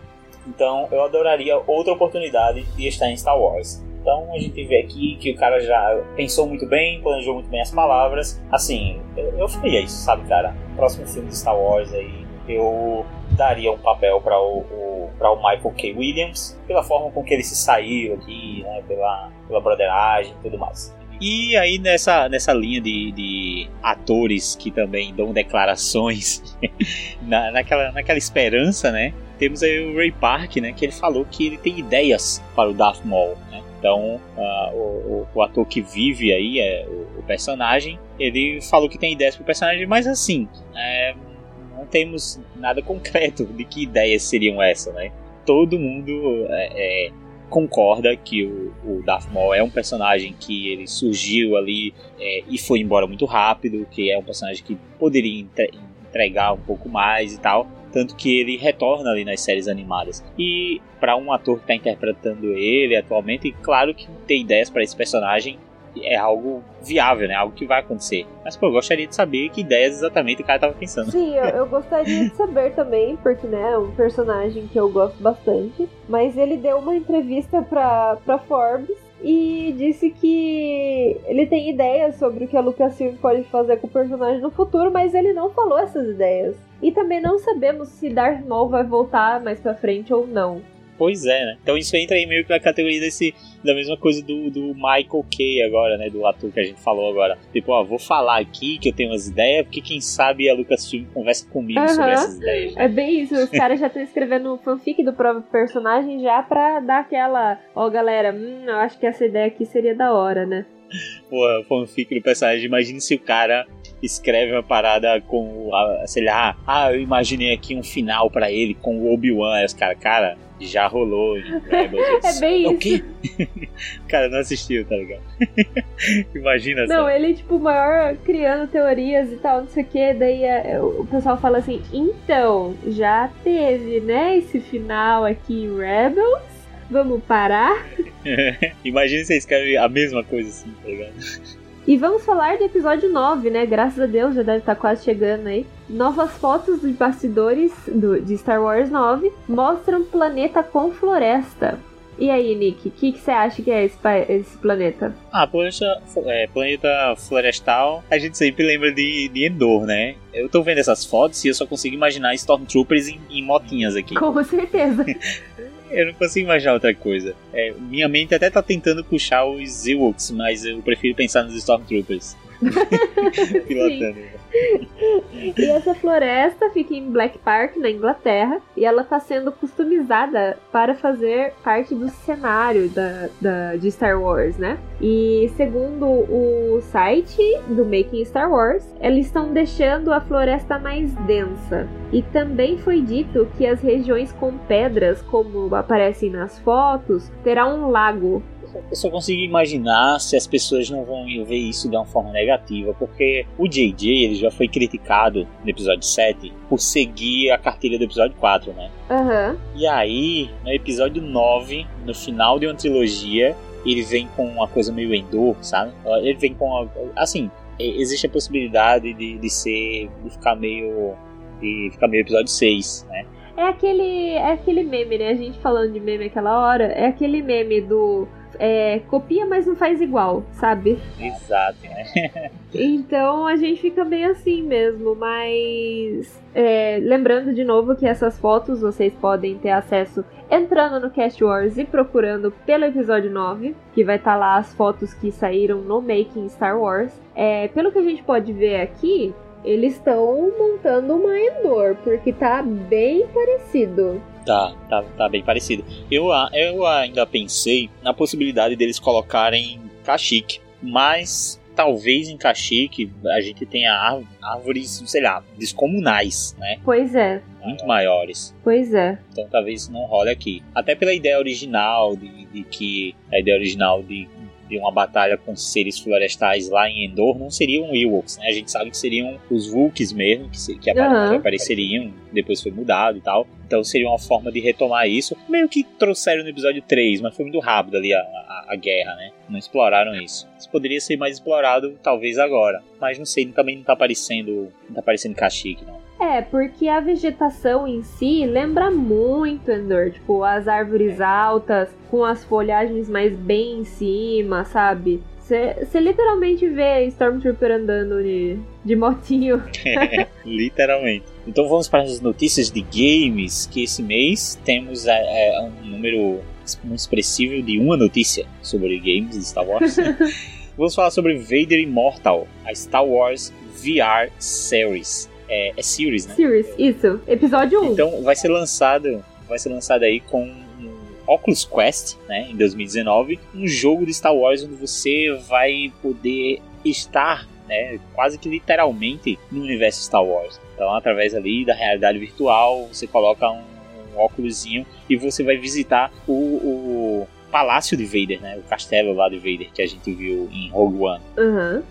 então eu adoraria outra oportunidade de estar em Star Wars. Então a gente vê aqui que o cara já pensou muito bem, planejou muito bem as palavras. Assim, eu, faria isso, sabe, cara? Próximo filme de Star Wars aí, eu daria um papel para o, o, o Michael K. Williams, pela forma com que ele se saiu aqui, né, pela, pela broderagem e tudo mais. E aí nessa, nessa linha de, de atores que também dão declarações na, naquela, naquela esperança, né? Temos aí o Ray Park, né? Que ele falou que ele tem ideias para o Darth Maul, né? Então, uh, o, o, ator que vive aí, é, o, o, personagem, ele falou que tem ideias para o personagem, mas assim, é, não temos nada concreto de que ideias seriam essas, né? Todo mundo é, é, concorda que o, o Darth Maul é um personagem que ele surgiu ali é, e foi embora muito rápido, que é um personagem que poderia entregar um pouco mais e tal tanto que ele retorna ali nas séries animadas. E para um ator que está interpretando ele atualmente, claro que ter ideias para esse personagem é algo viável, né? Algo que vai acontecer. Mas, pô, eu gostaria de saber que ideias exatamente o cara tava pensando. Sim, eu, eu gostaria de saber também, porque, né, é um personagem que eu gosto bastante. Mas ele deu uma entrevista pra, pra Forbes e disse que ele tem ideias sobre o que a Lucasfilm pode fazer com o personagem no futuro, mas ele não falou essas ideias. E também não sabemos se Darth Maul vai voltar mais pra frente ou não. Pois é, né? Então isso entra aí meio que na categoria desse, da mesma coisa do, do Michael Kay agora, né? Do ator que a gente falou agora. Tipo, ó, vou falar aqui que eu tenho umas ideias, porque quem sabe a Lucasfilm conversa comigo uhum. sobre essas ideias. Né? É bem isso, os caras já estão escrevendo fanfic do próprio personagem já pra dar aquela, ó galera, hum, eu acho que essa ideia aqui seria da hora, né? Porra, fanfic do personagem, imagine se o cara escreve uma parada com, sei lá, ah, eu imaginei aqui um final para ele com o Obi-Wan. Aí os caras, cara, já rolou em Rebels. é bem isso. O quê? cara, não assistiu, tá ligado? Imagina Não, ele, tipo, maior criando teorias e tal, não sei o que. Daí é, o pessoal fala assim: então, já teve, né, esse final aqui em Rebels. Vamos parar? Imagina você escreve a mesma coisa assim, tá ligado? E vamos falar do episódio 9, né? Graças a Deus, já deve estar quase chegando aí. Novas fotos dos bastidores do, de Star Wars 9 mostram planeta com floresta. E aí, Nick, o que, que, você acha que é esse, esse planeta? Ah, planeta, é, planeta florestal, a gente sempre lembra de, de Endor, né? Eu tô vendo essas fotos e eu só consigo imaginar Stormtroopers em, em motinhas aqui. Com certeza. Eu não consigo imaginar outra coisa. É, minha mente até tá tentando puxar os Ewoks, mas eu prefiro pensar nos Stormtroopers. E essa floresta fica em Black Park, na Inglaterra, e ela está sendo customizada para fazer parte do cenário da, da, de Star Wars, né? E segundo o site do Making Star Wars, eles estão deixando a floresta mais densa. E também foi dito que as regiões com pedras, como aparecem nas fotos, terá um lago eu só consigo imaginar se as pessoas não vão ver isso de uma forma negativa, porque o JJ ele já foi criticado no episódio 7 por seguir a cartilha do episódio 4, né? Uhum. E aí, no episódio 9, no final de uma trilogia, ele vem com uma coisa meio Endor, sabe? Ele vem com. Uma, assim, existe a possibilidade de, de ser. de ficar meio. de ficar meio episódio 6, né? É aquele, é aquele meme, né? A gente falando de meme aquela hora, é aquele meme do é, copia, mas não faz igual, sabe? Exato, né? então a gente fica bem assim mesmo, mas. É, lembrando de novo que essas fotos vocês podem ter acesso entrando no Cast Wars e procurando pelo episódio 9, que vai estar tá lá as fotos que saíram no Making Star Wars. É, pelo que a gente pode ver aqui, eles estão montando uma Endor, porque tá bem parecido. Tá, tá, tá bem parecido. Eu, eu ainda pensei na possibilidade deles colocarem Kashyyyk, mas talvez em Kashyyyk a gente tenha árvores, sei lá, descomunais, né? Pois é. Muito maiores. Pois é. Então talvez não role aqui. Até pela ideia original de, de que a ideia original de de uma batalha com seres florestais lá em Endor não seriam Ewoks, né? A gente sabe que seriam os Vulks mesmo, que, que uhum. apareceriam, depois foi mudado e tal. Então seria uma forma de retomar isso. Meio que trouxeram no episódio 3, mas foi muito rápido ali a, a, a guerra, né? Não exploraram isso. Isso poderia ser mais explorado, talvez agora. Mas não sei, também não tá aparecendo. Não tá aparecendo Kashyyyk, não. É, porque a vegetação em si lembra muito Endor. Tipo, as árvores altas, com as folhagens mais bem em cima, sabe? Você literalmente vê Stormtrooper andando de, de motinho. literalmente. Então vamos para as notícias de games, que esse mês temos é, é, um número expressivo de uma notícia sobre games de Star Wars. vamos falar sobre Vader Immortal, a Star Wars VR Series. É, é Series, né? Series, isso. Episódio 1. Então vai ser lançado, vai ser lançado aí com Oculus Quest, né, em 2019, um jogo de Star Wars onde você vai poder estar né, quase que literalmente no universo Star Wars. Então, através ali da realidade virtual, você coloca um, um óculosinho e você vai visitar o, o, palácio de Vader, né, o castelo lá de Vader que a gente viu em Rogue One. Uhum.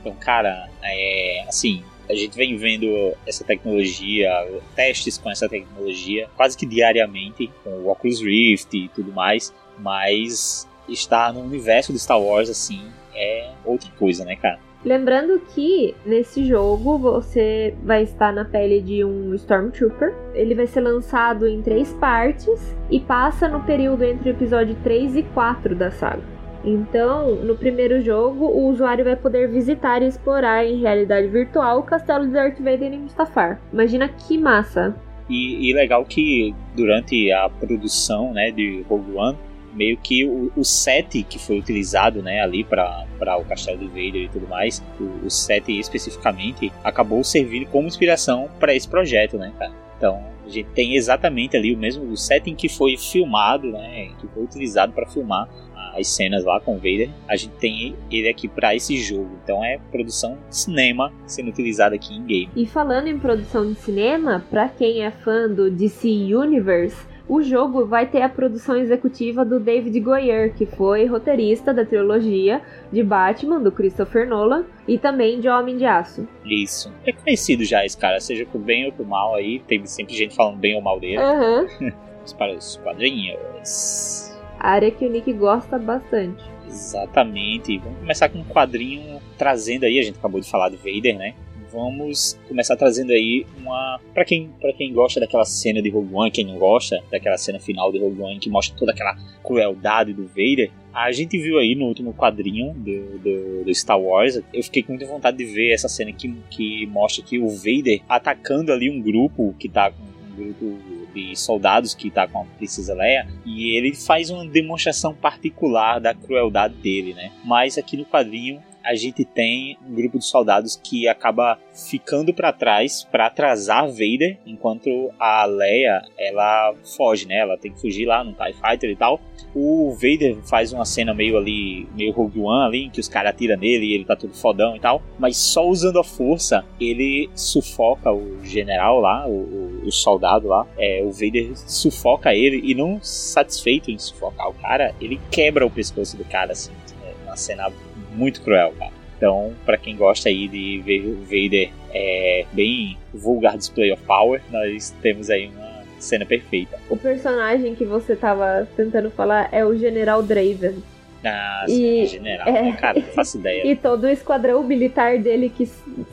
Então, cara, é assim, a gente vem vendo essa tecnologia, testes com essa tecnologia quase que diariamente, com o Oculus Rift e tudo mais, mas estar no universo de Star Wars assim é outra coisa, né, cara? Lembrando que nesse jogo você vai estar na pele de um Stormtrooper. Ele vai ser lançado em três partes e passa no período entre o episódio 3 e 4 da saga. Então, no primeiro jogo, o usuário vai poder visitar e explorar em realidade virtual o castelo de Darth Vader em Mustafar. Imagina que massa! E, e legal que durante a produção né, de Rogue One, meio que o, o set que foi utilizado né, ali para o Castelo de Vader e tudo mais, o, o set especificamente, acabou servindo como inspiração para esse projeto, né, cara? Então a gente tem exatamente ali o mesmo o setting que foi filmado, né, que foi utilizado para filmar as cenas lá com o Vader, a gente tem ele aqui para esse jogo. Então é produção de cinema sendo utilizada aqui em game. E falando em produção de cinema, para quem é fã do DC Universe, o jogo vai ter a produção executiva do David Goyer, que foi roteirista da trilogia de Batman, do Christopher Nolan, e também de Homem de Aço. Isso. É conhecido já esse cara, seja por bem ou por mal aí, tem sempre gente falando bem ou mal dele. Aham. Uhum. para os quadrinhos. Área que o Nick gosta bastante. Exatamente. Vamos começar com um quadrinho trazendo aí, a gente acabou de falar do Vader, né? Vamos começar trazendo aí uma. para quem, pra quem gosta daquela cena de Rogue One, quem não gosta daquela cena final de Rogue One que mostra toda aquela crueldade do Vader. A gente viu aí no último quadrinho do, do, do, Star Wars. Eu fiquei com muita vontade de ver essa cena que, que mostra que o Vader atacando ali um grupo que tá com um grupo de soldados que tá com a Princesa Leia e ele faz uma demonstração particular da crueldade dele, né? Mas aqui no quadrinho a gente tem um grupo de soldados que acaba ficando para trás para atrasar Vader, enquanto a Leia ela foge, né? Ela tem que fugir lá no TIE Fighter e tal. O Vader faz uma cena meio ali, meio Rogue One ali, em que os caras atiram nele e ele tá todo fodão e tal. Mas só usando a força, ele sufoca o general lá, o, o, soldado lá. É, o Vader sufoca ele e não satisfeito em sufocar o cara, ele quebra o pescoço do cara, assim. É uma cena muito cruel, cara. Então, para quem gosta aí de ver o Vader é, bem vulgar display of power, nós temos aí uma cena perfeita. O personagem que você tava tentando falar é o General Draven. Ah, sim, general, é, né, cara, não faço ideia. E todo o esquadrão militar dele que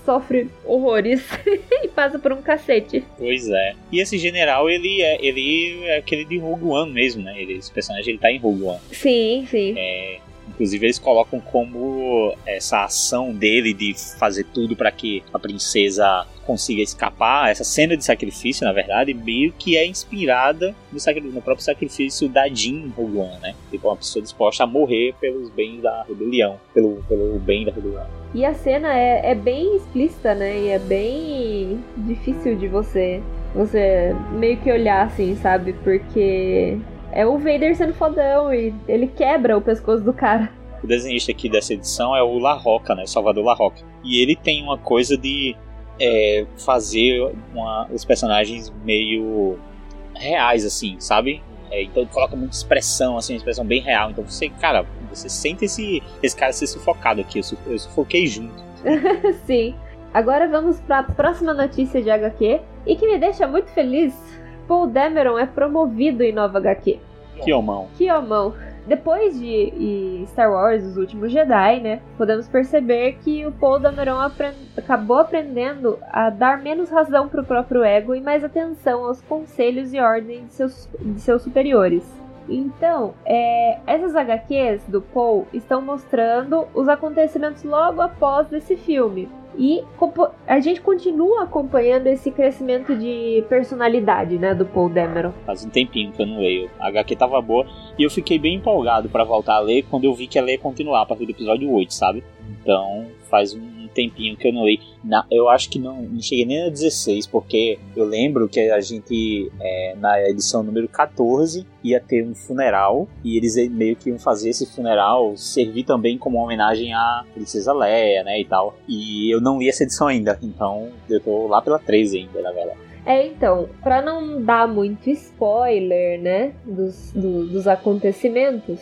sofre horrores e passa por um cacete. Pois é. E esse general, ele é, ele é aquele de Rogue One mesmo, né? Ele, esse personagem ele tá em Rogue One. Sim, sim. É, Inclusive, eles colocam como essa ação dele de fazer tudo para que a princesa consiga escapar, essa cena de sacrifício, na verdade, meio que é inspirada no, no próprio sacrifício da Rogue One, né? Tipo, uma pessoa disposta a morrer pelos bens da rebelião, pelo, pelo bem da rebelião. E a cena é, é bem explícita, né? E é bem difícil de você, você meio que olhar assim, sabe? Porque é o Vader sendo fodão e ele quebra o pescoço do cara. O desenhista aqui dessa edição é o La Roca, né? Salvador La Roca. E ele tem uma coisa de é, fazer uma, os personagens meio reais, assim, sabe? É, então ele coloca muita expressão, assim, uma expressão bem real. Então você, cara, você sente esse, esse cara ser sufocado aqui. Eu, eu sufoquei junto. Sim. Agora vamos para a próxima notícia de HQ e que me deixa muito feliz Paul Dameron é promovido em nova HQ. Que homão. Que homão. Depois de Star Wars, Os Últimos Jedi, né, podemos perceber que o Paul Dameron aprend acabou aprendendo a dar menos razão para o próprio ego e mais atenção aos conselhos e ordens de seus, de seus superiores. Então, é, essas HQs do Paul estão mostrando os acontecimentos logo após desse filme. E a gente continua acompanhando esse crescimento de personalidade, né, do Paul Dameron. Faz um tempinho que eu não leio. A HQ tava boa e eu fiquei bem empolgado para voltar a ler quando eu vi que ela ia continuar a partir do episódio 8, sabe? Então, faz um tempinho que eu não li. Na, eu acho que não, não cheguei nem a 16, porque eu lembro que a gente, é, na edição número 14, ia ter um funeral, e eles meio que iam fazer esse funeral servir também como homenagem à Princesa Leia, né, e tal. E eu não li essa edição ainda, então eu tô lá pela 13 ainda, na verdade. É, então, para não dar muito spoiler, né, dos, do, dos acontecimentos,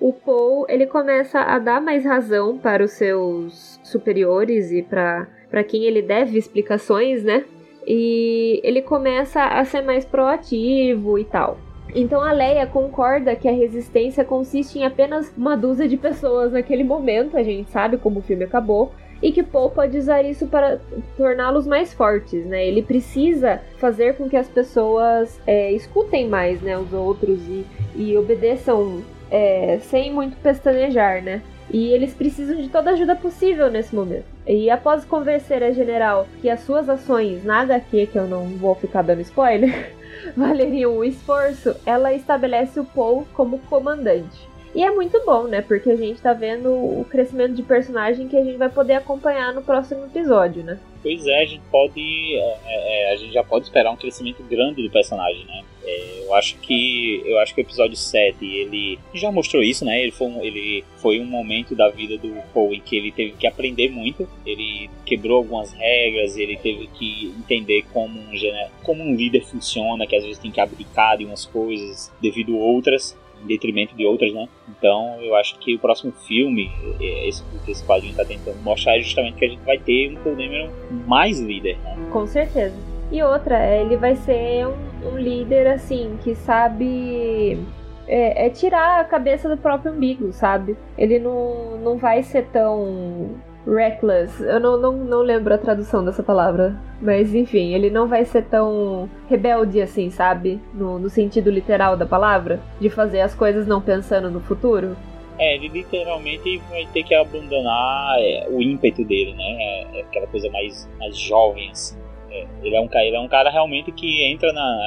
o Paul ele começa a dar mais razão para os seus superiores e para quem ele deve explicações, né? E ele começa a ser mais proativo e tal. Então a Leia concorda que a resistência consiste em apenas uma dúzia de pessoas naquele momento, a gente sabe como o filme acabou, e que Paul pode usar isso para torná-los mais fortes, né? Ele precisa fazer com que as pessoas é, escutem mais, né, os outros e, e obedeçam é, sem muito pestanejar, né? E eles precisam de toda ajuda possível nesse momento. E após convencer a general que as suas ações na HQ, que eu não vou ficar dando spoiler, valeriam um esforço, ela estabelece o Paul como comandante. E é muito bom, né? Porque a gente tá vendo o crescimento de personagem que a gente vai poder acompanhar no próximo episódio, né? Pois é, a gente pode. É, é, a gente já pode esperar um crescimento grande do personagem, né? É, eu acho que. Eu acho que o episódio 7, ele já mostrou isso, né? Ele foi, um, ele foi um momento da vida do Paul em que ele teve que aprender muito. Ele quebrou algumas regras, ele teve que entender como um, como um líder funciona, que às vezes tem que abdicar de umas coisas devido a outras em detrimento de outras, né? Então eu acho que o próximo filme, é, esse, esse quadrinho está tentando mostrar é justamente que a gente vai ter um Paul mais líder, né? Com certeza. E outra, ele vai ser um, um líder assim que sabe é, é, tirar a cabeça do próprio umbigo, sabe? Ele não, não vai ser tão reckless. Eu não, não, não lembro a tradução dessa palavra. Mas enfim, ele não vai ser tão rebelde assim, sabe? No, no sentido literal da palavra. De fazer as coisas não pensando no futuro. É, ele literalmente vai ter que abandonar é, o ímpeto dele, né? É, é aquela coisa mais, mais jovem, assim. É, ele, é um, ele é um cara realmente que entra na.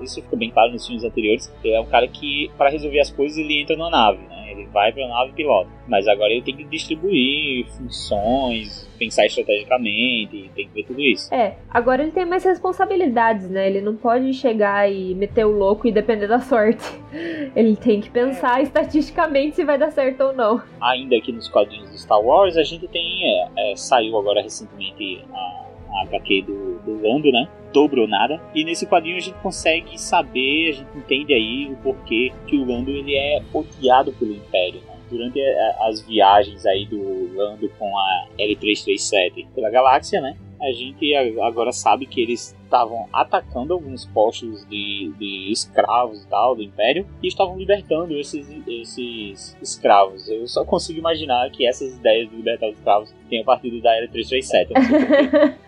Isso ficou bem claro nos filmes anteriores. Ele é um cara que, para resolver as coisas, ele entra na nave, né? Ele vai pra nave e pilota. Mas agora ele tem que distribuir funções, pensar estrategicamente, tem que ver tudo isso. É, agora ele tem mais responsabilidades, né? Ele não pode chegar e meter o louco e depender da sorte. Ele tem que pensar é. estatisticamente se vai dar certo ou não. Ainda aqui nos quadrinhos do Star Wars, a gente tem. É, é, saiu agora recentemente a HQ do, do Lando, né? Dobro nada. E nesse quadrinho a gente consegue saber, a gente entende aí o porquê que o Lando ele é odiado pelo Império, né? Durante as viagens aí do Lando com a L337 pela galáxia, né? A gente agora sabe que eles estavam atacando alguns postos de, de escravos e tal do Império e estavam libertando esses, esses escravos. Eu só consigo imaginar que essas ideias de libertar os escravos tenham partido da Era 337.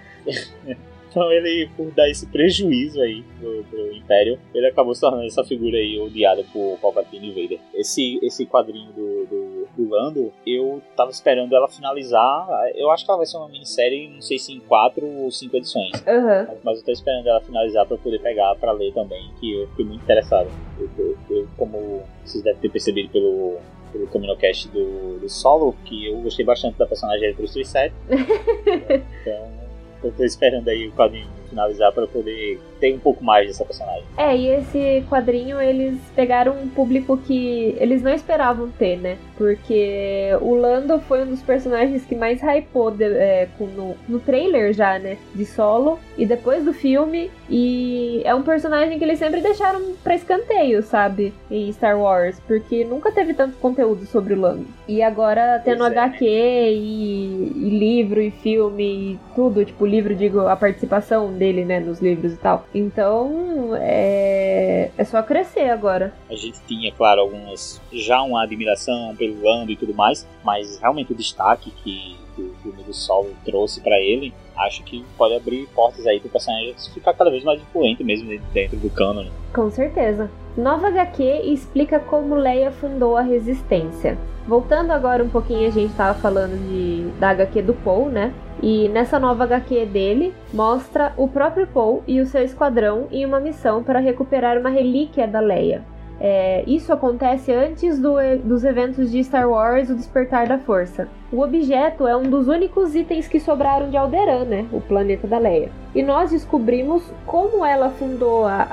Então ele, por dar esse prejuízo aí pro, pro, Império, ele acabou se tornando essa figura aí odiada por Palpatine e Vader. Esse, esse quadrinho do, do, do, Lando, eu tava esperando ela finalizar. Eu acho que ela vai ser uma minissérie, não sei se em quatro ou cinco edições. Uhum. Mas eu tô esperando ela finalizar para poder pegar para ler também, que eu fiquei muito interessado. Eu, eu, eu, como vocês devem ter percebido pelo, pelo CaminoCast do, do Solo, que eu gostei bastante da personagem do 337. então eu tô esperando aí o quadrinho finalizar para poder ter um pouco mais dessa personagem. É, e esse quadrinho eles pegaram um público que eles não esperavam ter, né? Porque o Lando foi um dos personagens que mais hypou de, é, no, no trailer já, né? De solo e depois do filme. E é um personagem que eles sempre deixaram pra escanteio, sabe? Em Star Wars, porque nunca teve tanto conteúdo sobre o Lando. E agora tendo pois HQ é. e, e livro e filme e tudo, tipo, livro, digo, a participação dele, né, nos livros e tal. Então, é, é só crescer agora. A gente tinha, claro, algumas já uma admiração pelo Lando e tudo mais, mas realmente o destaque que, o amigo Sol trouxe para ele, acho que pode abrir portas aí pro personagem ficar cada vez mais influente mesmo dentro do canon. Com certeza. Nova HQ explica como Leia fundou a Resistência. Voltando agora um pouquinho, a gente estava falando de, da HQ do Paul, né? E nessa nova HQ dele, mostra o próprio Paul e o seu esquadrão em uma missão para recuperar uma relíquia da Leia. É, isso acontece antes do, dos eventos de Star Wars, o Despertar da Força. O objeto é um dos únicos itens que sobraram de Alderaan, né? O planeta da Leia. E nós descobrimos como ela fundou a,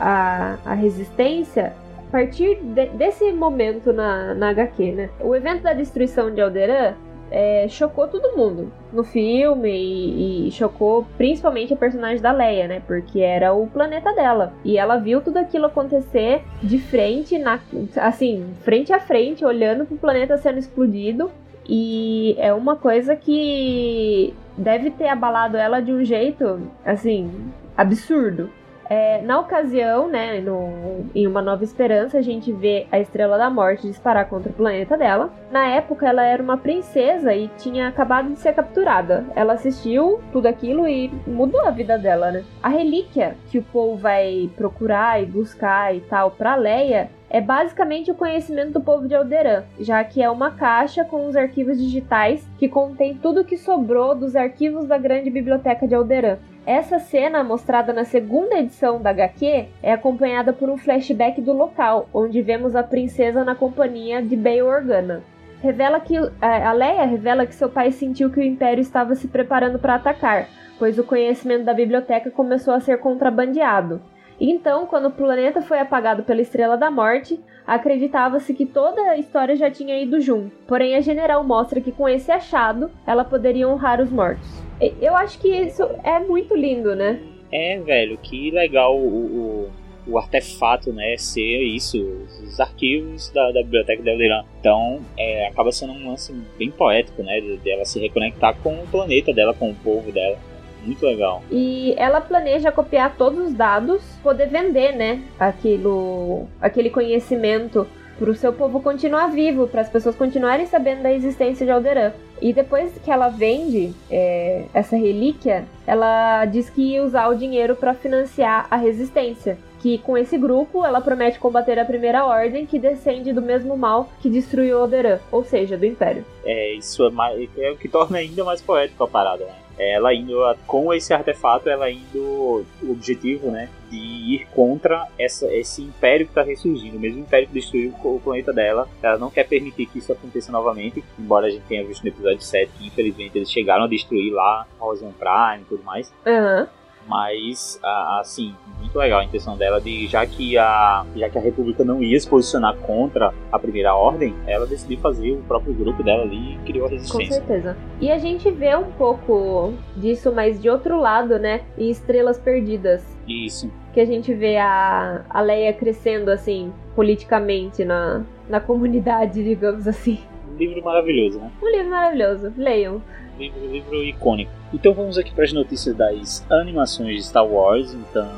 a, a Resistência a partir de, desse momento na, na HQ, né? O evento da destruição de Alderaan é, chocou todo mundo no filme e, e, chocou principalmente a personagem da Leia, né? Porque era o planeta dela. E ela viu tudo aquilo acontecer de frente, na, assim, frente a frente, olhando pro planeta sendo explodido. E é uma coisa que deve ter abalado ela de um jeito, assim, absurdo. É, na ocasião, né, no, em Uma Nova Esperança, a gente vê a Estrela da Morte disparar contra o planeta dela. Na época, ela era uma princesa e tinha acabado de ser capturada. Ela assistiu tudo aquilo e mudou a vida dela, né? A relíquia que o povo vai procurar e buscar e tal para Leia é basicamente o conhecimento do povo de Alderan, já que é uma caixa com os arquivos digitais que contém tudo o que sobrou dos arquivos da grande biblioteca de Alderan. Essa cena, mostrada na segunda edição da HQ, é acompanhada por um flashback do local, onde vemos a princesa na companhia de Bail Organa. Revela que a Leia revela que seu pai sentiu que o Império estava se preparando para atacar, pois o conhecimento da biblioteca começou a ser contrabandeado. Então, quando o planeta foi apagado pela Estrela da Morte, acreditava-se que toda a história já tinha ido junto. Porém, a general mostra que com esse achado, ela poderia honrar os mortos. Eu acho que isso é muito lindo, né? É, velho, que legal o, o, o artefato, né? Ser isso, os arquivos da, da biblioteca de Elderan. Então, é, acaba sendo um lance bem poético, né? Dela de se reconectar com o planeta dela, com o povo dela. Muito legal. E ela planeja copiar todos os dados, poder vender, né? Aquilo, aquele conhecimento para o seu povo continuar vivo, para as pessoas continuarem sabendo da existência de Alderan. E depois que ela vende é, essa relíquia, ela diz que ia usar o dinheiro para financiar a resistência. Que com esse grupo ela promete combater a Primeira Ordem, que descende do mesmo mal que destruiu Alderan, ou seja, do Império. É, isso é, mais, é o que torna ainda mais poético a parada, né? Ela indo com esse artefato, ela indo o objetivo, né, de ir contra essa, esse império que está ressurgindo, o mesmo império que destruiu o planeta dela. Ela não quer permitir que isso aconteça novamente, embora a gente tenha visto no episódio 7 que infelizmente eles chegaram a destruir lá Rosan Prime e tudo mais. Uhum. Mas, assim, muito legal a intenção dela de, já que a, já que a República não ia se posicionar contra a Primeira Ordem, ela decidiu fazer o próprio grupo dela ali e criou a resistência. Com certeza. E a gente vê um pouco disso, mas de outro lado, né? Em Estrelas Perdidas. Isso. Que a gente vê a, a Leia crescendo, assim, politicamente na, na comunidade, digamos assim. Um livro maravilhoso, né? Um livro maravilhoso. Leiam livro, livro icônico. Então vamos aqui para as notícias das animações de Star Wars. Então,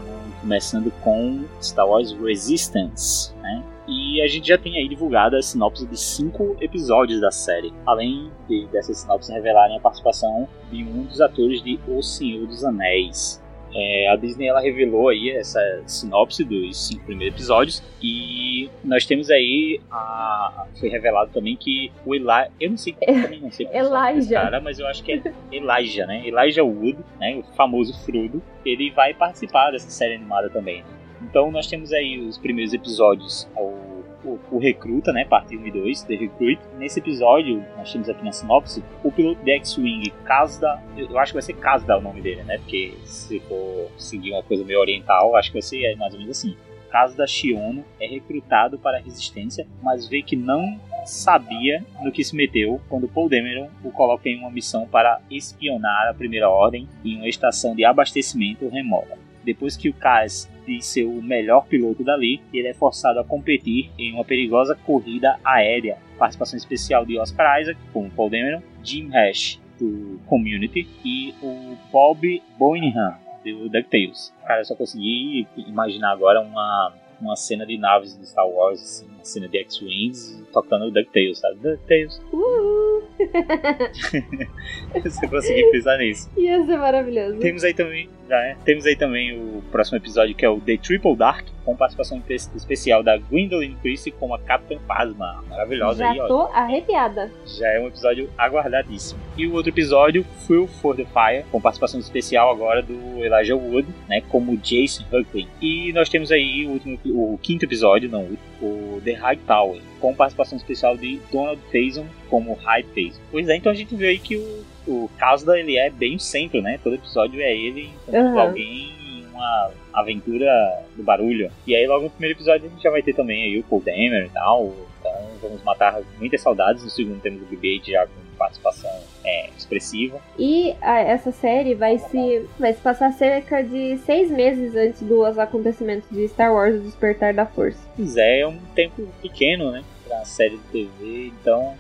começando com Star Wars Resistance, né? E a gente já tem aí divulgado a sinopse de cinco episódios da série, além de dessas sinopses revelarem a participação de um dos atores de O Senhor dos Anéis. É, a Disney ela revelou aí essa sinopse dos cinco primeiros episódios e nós temos aí a, foi revelado também que o Eli, eu não sei, eu também não sei Elijah, cara, mas eu acho que é Elijah, né? Elijah Wood, né? O famoso Frodo, ele vai participar dessa série animada também. Então nós temos aí os primeiros episódios, o o, o Recruta, né? Parte 1 e 2, The Recruit. Nesse episódio, nós temos aqui na sinopse, o piloto de X-Wing, Kazda, eu acho que vai ser Kazda o nome dele, né? Porque se for seguir uma coisa meio oriental, acho que vai ser mais ou menos assim. Kazda Shiono é recrutado para a resistência, mas vê que não sabia no que se meteu quando Paul Dameron o coloca em uma missão para espionar a Primeira Ordem em uma estação de abastecimento remota. Depois que o Kaz de ser o melhor piloto dali, ele é forçado a competir em uma perigosa corrida aérea. Participação especial de Oscar Isaac, com Paul Dameron, Jim Hash, do Community, e o Bob Boynham, do DuckTales. Cara, eu só consegui imaginar agora uma, uma cena de naves de Star Wars, assim, uma cena de X-Wings tocando DuckTales, sabe? DuckTales. Uhul. Se eu conseguir pensar nisso. Ia ser maravilhoso. Temos aí também, já é, temos aí também o próximo episódio que é o The Triple Dark, com participação especial da Gwendolyn Christie como a Capitã Phasma. Maravilhosa Já aí, ó. tô arrepiada. Já é um episódio aguardadíssimo. E o outro episódio, Fuel for the Fire, com participação especial agora do Elijah Wood, né, como Jason Huckley. E nós temos aí o, último, o quinto episódio, não, o The High Tower, com participação especial de Donald Faison como High Faison. Pois é, então a gente vê aí que o, o Kasda, ele é bem o centro, né? Todo episódio é ele encontrando Uhum. alguém em uma aventura do barulho. E aí logo no primeiro episódio a gente já vai ter também aí o Paul Dameron e tal. Então vamos matar muitas saudades. No segundo temos o BB-8 já com participação é, expressiva. E a- essa série vai se, vai se passar cerca de seis meses antes dos acontecimentos de Star Wars O Despertar da Força. Pois é, é um tempo pequeno, né? Pra série de TV, então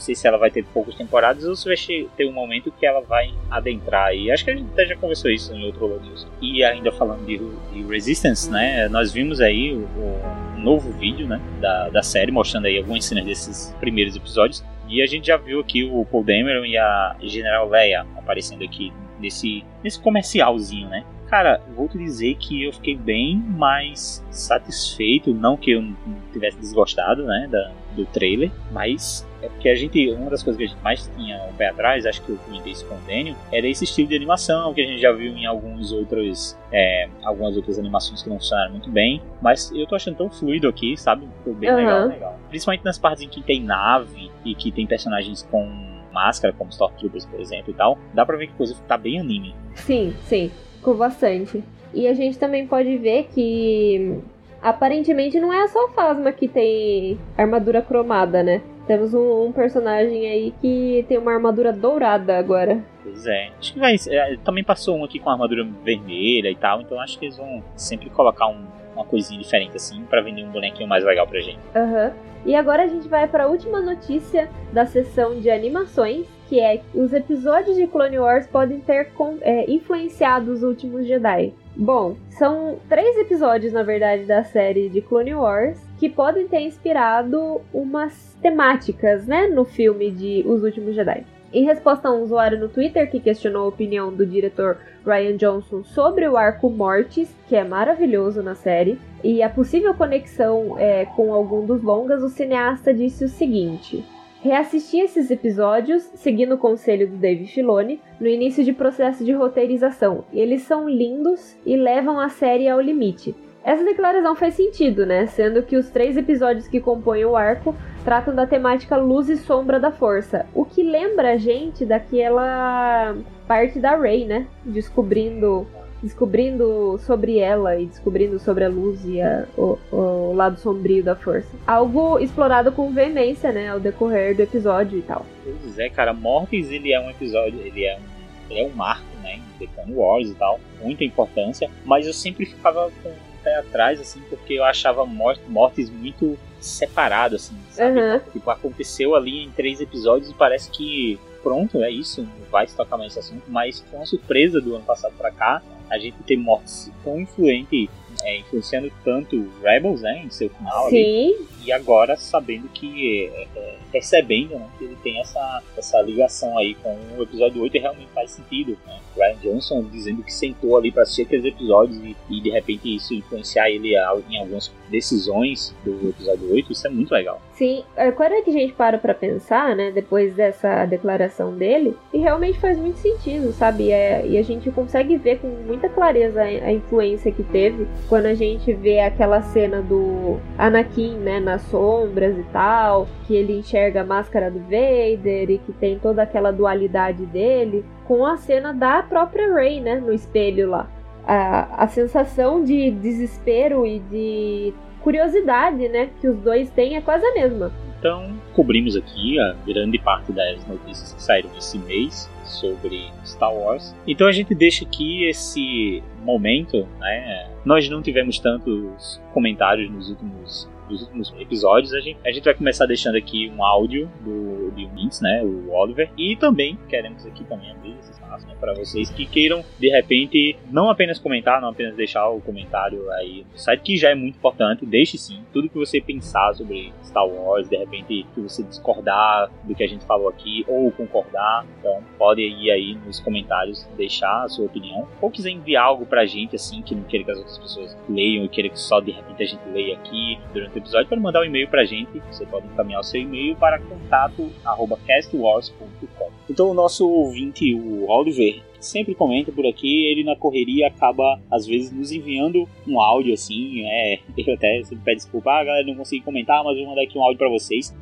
não sei se ela vai ter poucas temporadas ou se vai ter um momento que ela vai adentrar aí. Acho que a gente até já conversou isso em outro Lord News. E ainda falando de, de Resistance, né? Nós vimos aí o, o novo vídeo, né? Da, da série, mostrando aí algumas cenas desses primeiros episódios. E a gente já viu aqui o Paul Dameron e a General Leia aparecendo aqui nesse, nesse comercialzinho, né? Cara, vou te dizer que eu fiquei bem mais satisfeito, não que eu tivesse desgostado, né, da, do trailer, mas é porque a gente, uma das coisas que a gente mais tinha um pé atrás, acho que eu comentei isso com o Daniel, era esse estilo de animação que a gente já viu em alguns outros, é, algumas outras animações que não funcionaram muito bem, mas eu tô achando tão fluido aqui, sabe? Ficou bem Uhum. legal, legal. Principalmente nas partes em que tem nave e que tem personagens com máscara, como Stormtroopers, por exemplo, e tal, dá pra ver que a coisa tá bem anime. Sim, sim, ficou bastante. E a gente também pode ver que aparentemente não é só o Phasma que tem armadura cromada, né? Temos um, um personagem aí que tem uma armadura dourada agora. Pois é. Acho que vai. é, também passou um aqui com armadura vermelha e tal, então acho que eles vão sempre colocar um- uma coisinha diferente assim pra vender um bonequinho mais legal pra gente. Aham. E agora a gente vai para a última notícia da sessão de animações, que é os episódios de Clone Wars podem ter con- é, influenciado os últimos Jedi. Bom, são três episódios, na verdade, da série de Clone Wars que podem ter inspirado umas temáticas, né, no filme de Os Últimos Jedi. Em resposta a um usuário no Twitter que questionou a opinião do diretor Ryan Johnson sobre o arco Mortis, que é maravilhoso na série, e a possível conexão é, com algum dos longas, o cineasta disse o seguinte. Reassisti esses episódios, seguindo o conselho do Dave Filoni, no início de processo de roteirização. Eles são lindos e levam a série ao limite. Essa declaração faz sentido, né? Sendo que os três episódios que compõem o arco tratam da temática luz e sombra da força, o que lembra a gente daquela parte da Rey, né? Descobrindo descobrindo sobre ela e descobrindo sobre a luz e a- o, o lado sombrio da força. Algo explorado com veemência, né, ao decorrer do episódio e tal. Pois é, cara, Mortis ele é um episódio, ele é um, ele é um marco, né, em The Clone Wars e tal, muita importância, mas eu sempre ficava com o pé atrás, assim, porque eu achava Mort- Mortis muito separado, assim, sabe? Aham. Tipo, aconteceu ali em três episódios e parece que pronto, é isso, não vai se tocar mais esse assunto, mas foi uma surpresa do ano passado pra cá, a gente ter Mortis tão influente, é, influenciando tanto Rebels, né, em seu final ali, Sim, e agora sabendo que é, é, percebendo né, que ele tem essa, essa ligação aí com o episódio 8 e realmente faz sentido né? Ryan Johnson dizendo que sentou ali para assistir aqueles episódios e, e, de repente isso influenciar ele em algumas decisões do episódio 8 isso é muito legal sim. Agora é que a gente para pra pensar, né, depois dessa declaração dele, e realmente faz muito sentido, sabe? É, e a gente consegue ver com muita clareza a influência que teve quando a gente vê aquela cena do Anakin, né, nas sombras e tal, que ele enxerga a máscara do Vader e que tem toda aquela dualidade dele, com a cena da própria Rey, né, no espelho lá. A, a sensação de desespero e de curiosidade, né, que os dois têm é quase a mesma. então cobrimos aqui a grande parte das notícias que saíram esse mês sobre Star Wars. Então a gente deixa aqui esse momento, né? Nós não tivemos tantos comentários nos últimos dos últimos episódios, a gente, a gente vai começar deixando aqui um áudio do, do né, o Oliver, e também queremos aqui também abrir esse espaço né, para vocês que queiram, de repente, não apenas comentar, não apenas deixar o comentário aí no site, que já é muito importante, deixe sim tudo que você pensar sobre Star Wars, de repente que você discordar do que a gente falou aqui ou concordar, então pode ir aí nos comentários deixar a sua opinião, ou quiser enviar algo pra gente assim, que não queira que as outras pessoas leiam e queira que só de repente a gente leia aqui durante o episódio, pode mandar um e-mail pra gente, você pode encaminhar o seu e-mail para contato@castwars.com. Então o nosso ouvinte, o Oliver, sempre comenta por aqui, ele na correria acaba, às vezes, nos enviando um áudio assim, é, eu até sempre pede desculpa, ah, galera, não consegui comentar, mas vou mandar aqui um áudio para vocês.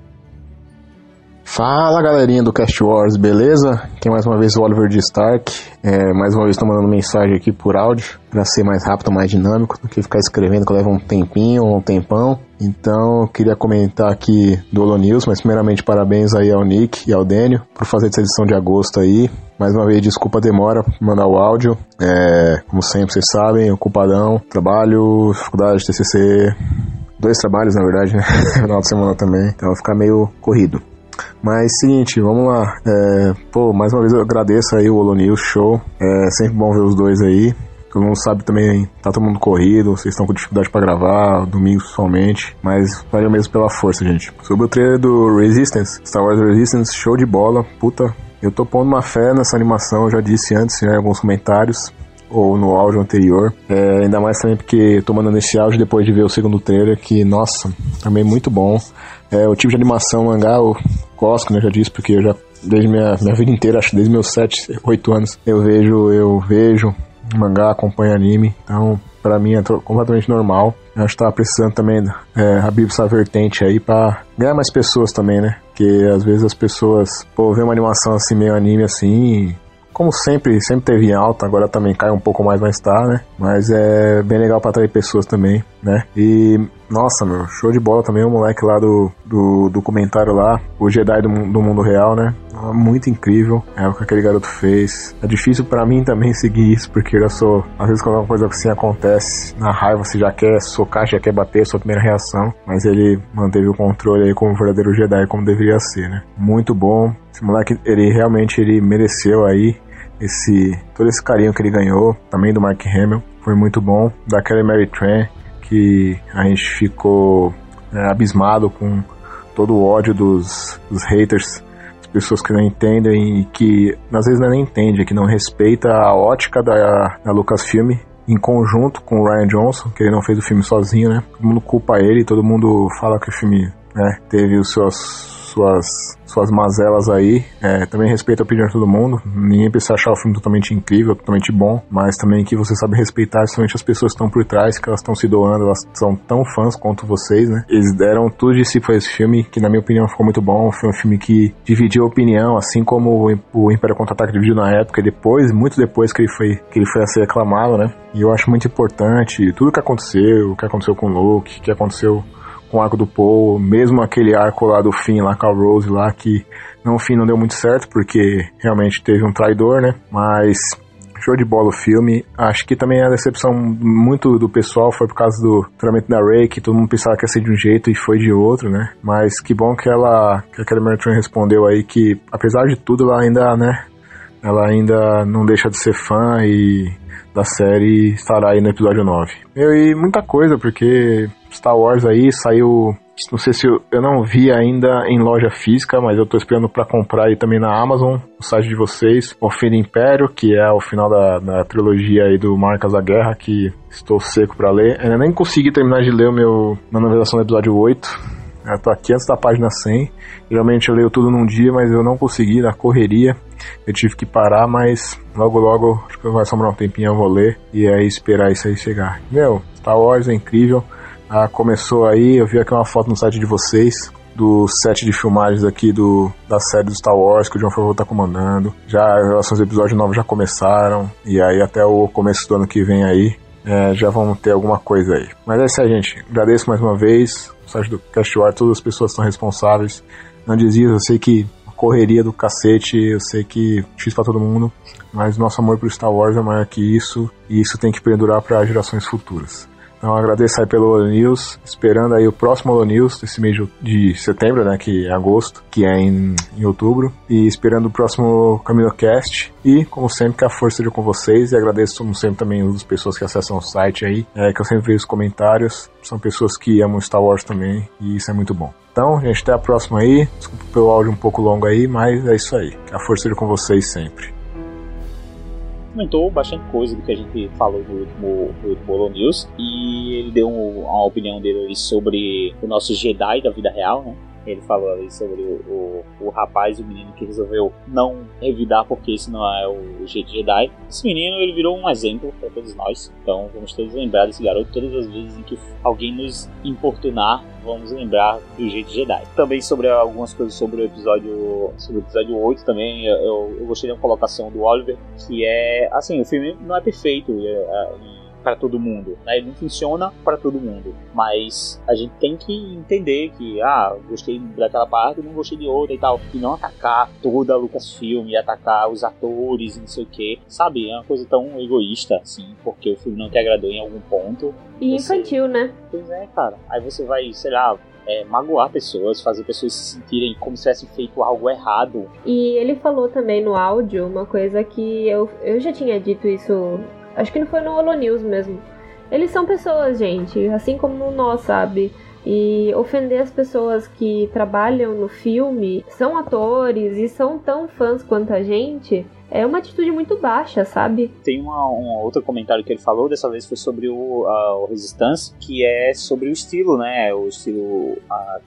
Fala galerinha do Cast Wars, beleza? Aqui mais uma vez o Oliver de Stark. É, mais uma vez estou mandando mensagem aqui por áudio para ser mais rápido, mais dinâmico do que ficar escrevendo que leva um tempinho ou um tempão. Então queria comentar aqui do Holo News, mas primeiramente parabéns aí ao Nick e ao Dênio por fazer essa edição de agosto aí. Mais uma vez, desculpa a demora por mandar o áudio. É, como sempre, vocês sabem, ocupadão, trabalho, faculdade, TCC, dois trabalhos na verdade, né? Final de semana também, então vai ficar meio corrido. Mas seguinte, vamos lá. É, pô, mais uma vez eu agradeço aí o Holo News Show. É sempre bom ver os dois aí. Todo mundo sabe também, tá todo mundo corrido, vocês estão com dificuldade para gravar, domingo somente, mas valeu mesmo pela força, gente. Sobre o trailer do Resistance, Star Wars Resistance, show de bola, puta. Eu tô pondo uma fé nessa animação, eu já disse antes né, em alguns comentários ou no áudio anterior. É, ainda mais também porque eu tô mandando esse áudio depois de ver o segundo trailer, que, nossa, também muito bom. É, o tipo de animação mangá, eu gosto, né, já disse, porque eu já, desde minha, minha vida inteira, acho desde meus 7, 8 anos, eu vejo, eu vejo mangá, acompanho anime, então para mim é completamente normal. Acho que tava precisando também é, abrir essa vertente aí para ganhar mais pessoas também, né? Porque às vezes as pessoas, pô, vê uma animação assim, meio anime assim, como sempre, sempre teve em alta, agora também cai um pouco mais, mas tá, né? Mas é bem legal para atrair pessoas também, né? E, nossa, meu, show de bola também o moleque lá do, do documentário lá, o Jedi do, do mundo real, né? Muito incrível, é o que aquele garoto fez. É difícil para mim também seguir isso, porque eu sou, às vezes quando alguma coisa assim acontece, na raiva você já quer socar, já quer bater, sua primeira reação, mas ele manteve o controle aí como verdadeiro Jedi, como deveria ser, né? Muito bom. Esse moleque, ele realmente ele mereceu aí esse todo esse carinho que ele ganhou, também do Mark Hamill, foi muito bom. Da Kelly Mary Tran, que a gente ficou é, abismado com todo o ódio dos, dos haters, as pessoas que não entendem e que às vezes não é nem entende, que não respeita a ótica da, da Lucasfilm em conjunto com o Ryan Johnson, que ele não fez o filme sozinho, né? Todo mundo culpa ele, todo mundo fala que o filme né, teve os seus suas, suas mazelas aí. É, também respeito a opinião de todo mundo. Ninguém precisa achar o filme totalmente incrível, totalmente bom, mas também que você sabe respeitar somente as pessoas que estão por trás, que elas estão se doando, elas são tão fãs quanto vocês, né? Eles deram tudo de si pra esse filme, que na minha opinião ficou muito bom. Foi um filme que dividiu opinião, assim como o Império Contra-Ataque dividiu na época, depois, muito depois que ele foi, que ele foi a ser aclamado, né? E eu acho muito importante tudo que aconteceu, o que aconteceu com o Luke, o que aconteceu com o arco do Paul, mesmo aquele arco lá do fim lá com a Rose lá, que no fim não deu muito certo, porque realmente teve um traidor, né? Mas show de bola o filme. Acho que também a decepção muito do pessoal foi por causa do tratamento da Ray, que todo mundo pensava que ia ser de um jeito e foi de outro, né? Mas que bom que ela, que a Kelly Merton respondeu aí que, apesar de tudo, ela ainda, né? Ela ainda não deixa de ser fã e da série estará aí no episódio 9. e muita coisa, porque Star Wars aí saiu. Não sei se eu, eu não vi ainda em loja física, mas eu tô esperando para comprar aí também na Amazon, no site de vocês. O Fim do Império, que é o final da, da trilogia aí do Marcas da Guerra, que estou seco para ler. Eu nem consegui terminar de ler o meu, minha novelação do episódio 8. Eu tô aqui antes da página 100. Geralmente eu leio tudo num dia, mas eu não consegui, na correria. Eu tive que parar, mas logo logo, acho que vai sobrar um tempinho, eu vou ler. E aí esperar isso aí chegar. Meu, Star Wars é incrível. Ah, começou aí, eu vi aqui uma foto no site de vocês do set de filmagens aqui do, da série do Star Wars que o John Favreau tá comandando. Já relações episódios novos já começaram e aí até o começo do ano que vem aí é, já vamos ter alguma coisa aí. Mas é isso aí, gente. Agradeço mais uma vez o site do Cast War, todas as pessoas estão responsáveis. Não desista, eu sei que correria do cacete, eu sei que difícil para todo mundo, mas nosso amor por Star Wars é maior que isso e isso tem que perdurar para gerações futuras. Então agradeço aí pelo Holo News, esperando aí o próximo Holo News desse mês de setembro, né, que é agosto, que é em, em outubro, e esperando o próximo CaminoCast, e como sempre que a força esteja com vocês, e agradeço como sempre também as pessoas que acessam o site aí, é, que eu sempre vejo os comentários, são pessoas que amam Star Wars também, e isso é muito bom. Então, gente, até a próxima aí. Desculpa pelo áudio um pouco longo aí, mas é isso aí. Que a força esteja com vocês sempre comentou bastante coisa do que a gente falou no último, no último Holo News e ele deu uma opinião dele sobre o nosso Jedi da vida real, né? Ele falou ali sobre o, o, o rapaz, o menino que resolveu não revidar porque isso não é o jeito Jedi. Esse menino ele virou um exemplo para todos nós. Então vamos todos lembrar desse garoto todas as vezes em que alguém nos importunar, vamos lembrar do jeito Jedi. Também sobre algumas coisas sobre o episódio, sobre o episódio 8 também, eu, eu gostei da colocação do Oliver, que é assim, o filme não é perfeito. É, é, para todo mundo, né? Ele não funciona para todo mundo, mas a gente tem que entender que, ah, gostei daquela parte, não gostei de outra e tal, e não atacar toda a Lucasfilm e atacar os atores e não sei o que, sabe? É uma coisa tão egoísta, assim, porque o filme não te agradou em algum ponto. E você... infantil, né? Pois é, cara. Aí você vai, sei lá, é, magoar pessoas, fazer pessoas se sentirem como se tivessem feito algo errado. E ele falou também no áudio uma coisa que eu, eu já tinha dito isso Acho que não foi no Holo News mesmo. Eles são pessoas, gente, assim como nós, sabe? E ofender as pessoas que trabalham no filme, são atores e são tão fãs quanto a gente, é uma atitude muito baixa, sabe? Tem uma, um outro comentário que ele falou, dessa vez foi sobre o, o Resistance, que é sobre o estilo, né? O estilo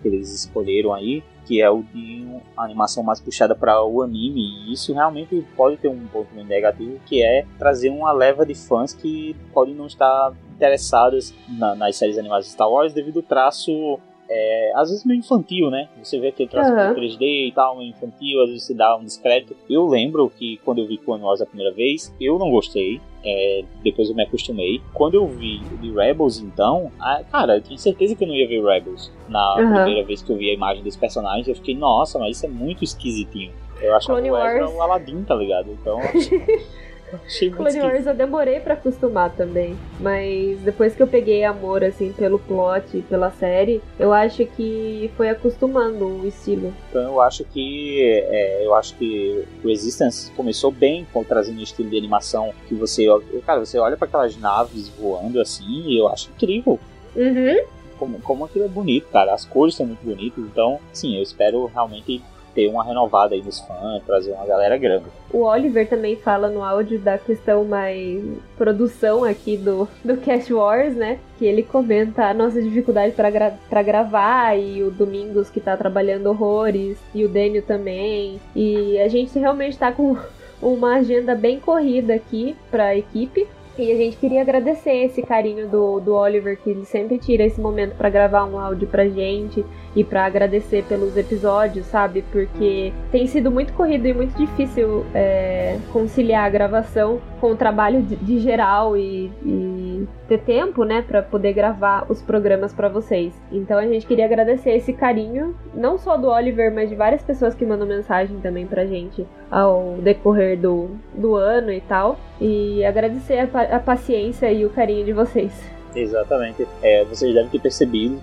que eles escolheram aí que é o de uma animação mais puxada para o anime, e isso realmente pode ter um ponto negativo, que é trazer uma leva de fãs que podem não estar interessados na, nas séries animadas de Star Wars devido ao traço é, às vezes meio infantil, né? Você vê aquele traço uhum. 3D e tal, meio infantil, às vezes se dá um discreto. Eu lembro que quando eu vi Clone Wars a primeira vez, eu não gostei. É, depois eu me acostumei. Quando eu vi de Rebels, então, a, cara, eu tinha certeza que eu não ia ver Rebels. Na uhum. primeira vez que eu vi a imagem desse personagem, eu fiquei, nossa, mas isso é muito esquisitinho. Eu acho que o Ezra o Aladdin, tá ligado? Então. Achei Clone Wars eu demorei para acostumar também. Mas depois que eu peguei amor, assim, pelo plot e pela série, eu acho que foi acostumando o estilo. Então eu acho que. É, eu acho que o Resistance começou bem com trazendo um estilo de animação que você. Cara, você olha para aquelas naves voando assim e eu acho incrível. Uhum. Como, como aquilo é bonito, cara. As cores são muito bonitas. Então, sim, eu espero realmente ter uma renovada aí nos fãs, trazer uma galera grande. O Oliver também fala no áudio da questão mais produção aqui do, do Cash Wars, né? Que ele comenta a nossa dificuldade para gra gravar e o Domingos que tá trabalhando horrores e o Daniel também. E a gente realmente tá com uma agenda bem corrida aqui pra equipe. E a gente queria agradecer esse carinho do, do Oliver, que ele sempre tira esse momento para gravar um áudio pra gente e para agradecer pelos episódios, sabe? Porque tem sido muito corrido e muito difícil é, conciliar a gravação com o trabalho de, de geral e, e, ter tempo, né, para poder gravar os programas para vocês. Então a gente queria agradecer esse carinho, não só do Oliver, mas de várias pessoas que mandam mensagem também pra gente ao decorrer do, do ano e tal. E agradecer a, a paciência e o carinho de vocês. Exatamente. É, vocês devem ter percebido,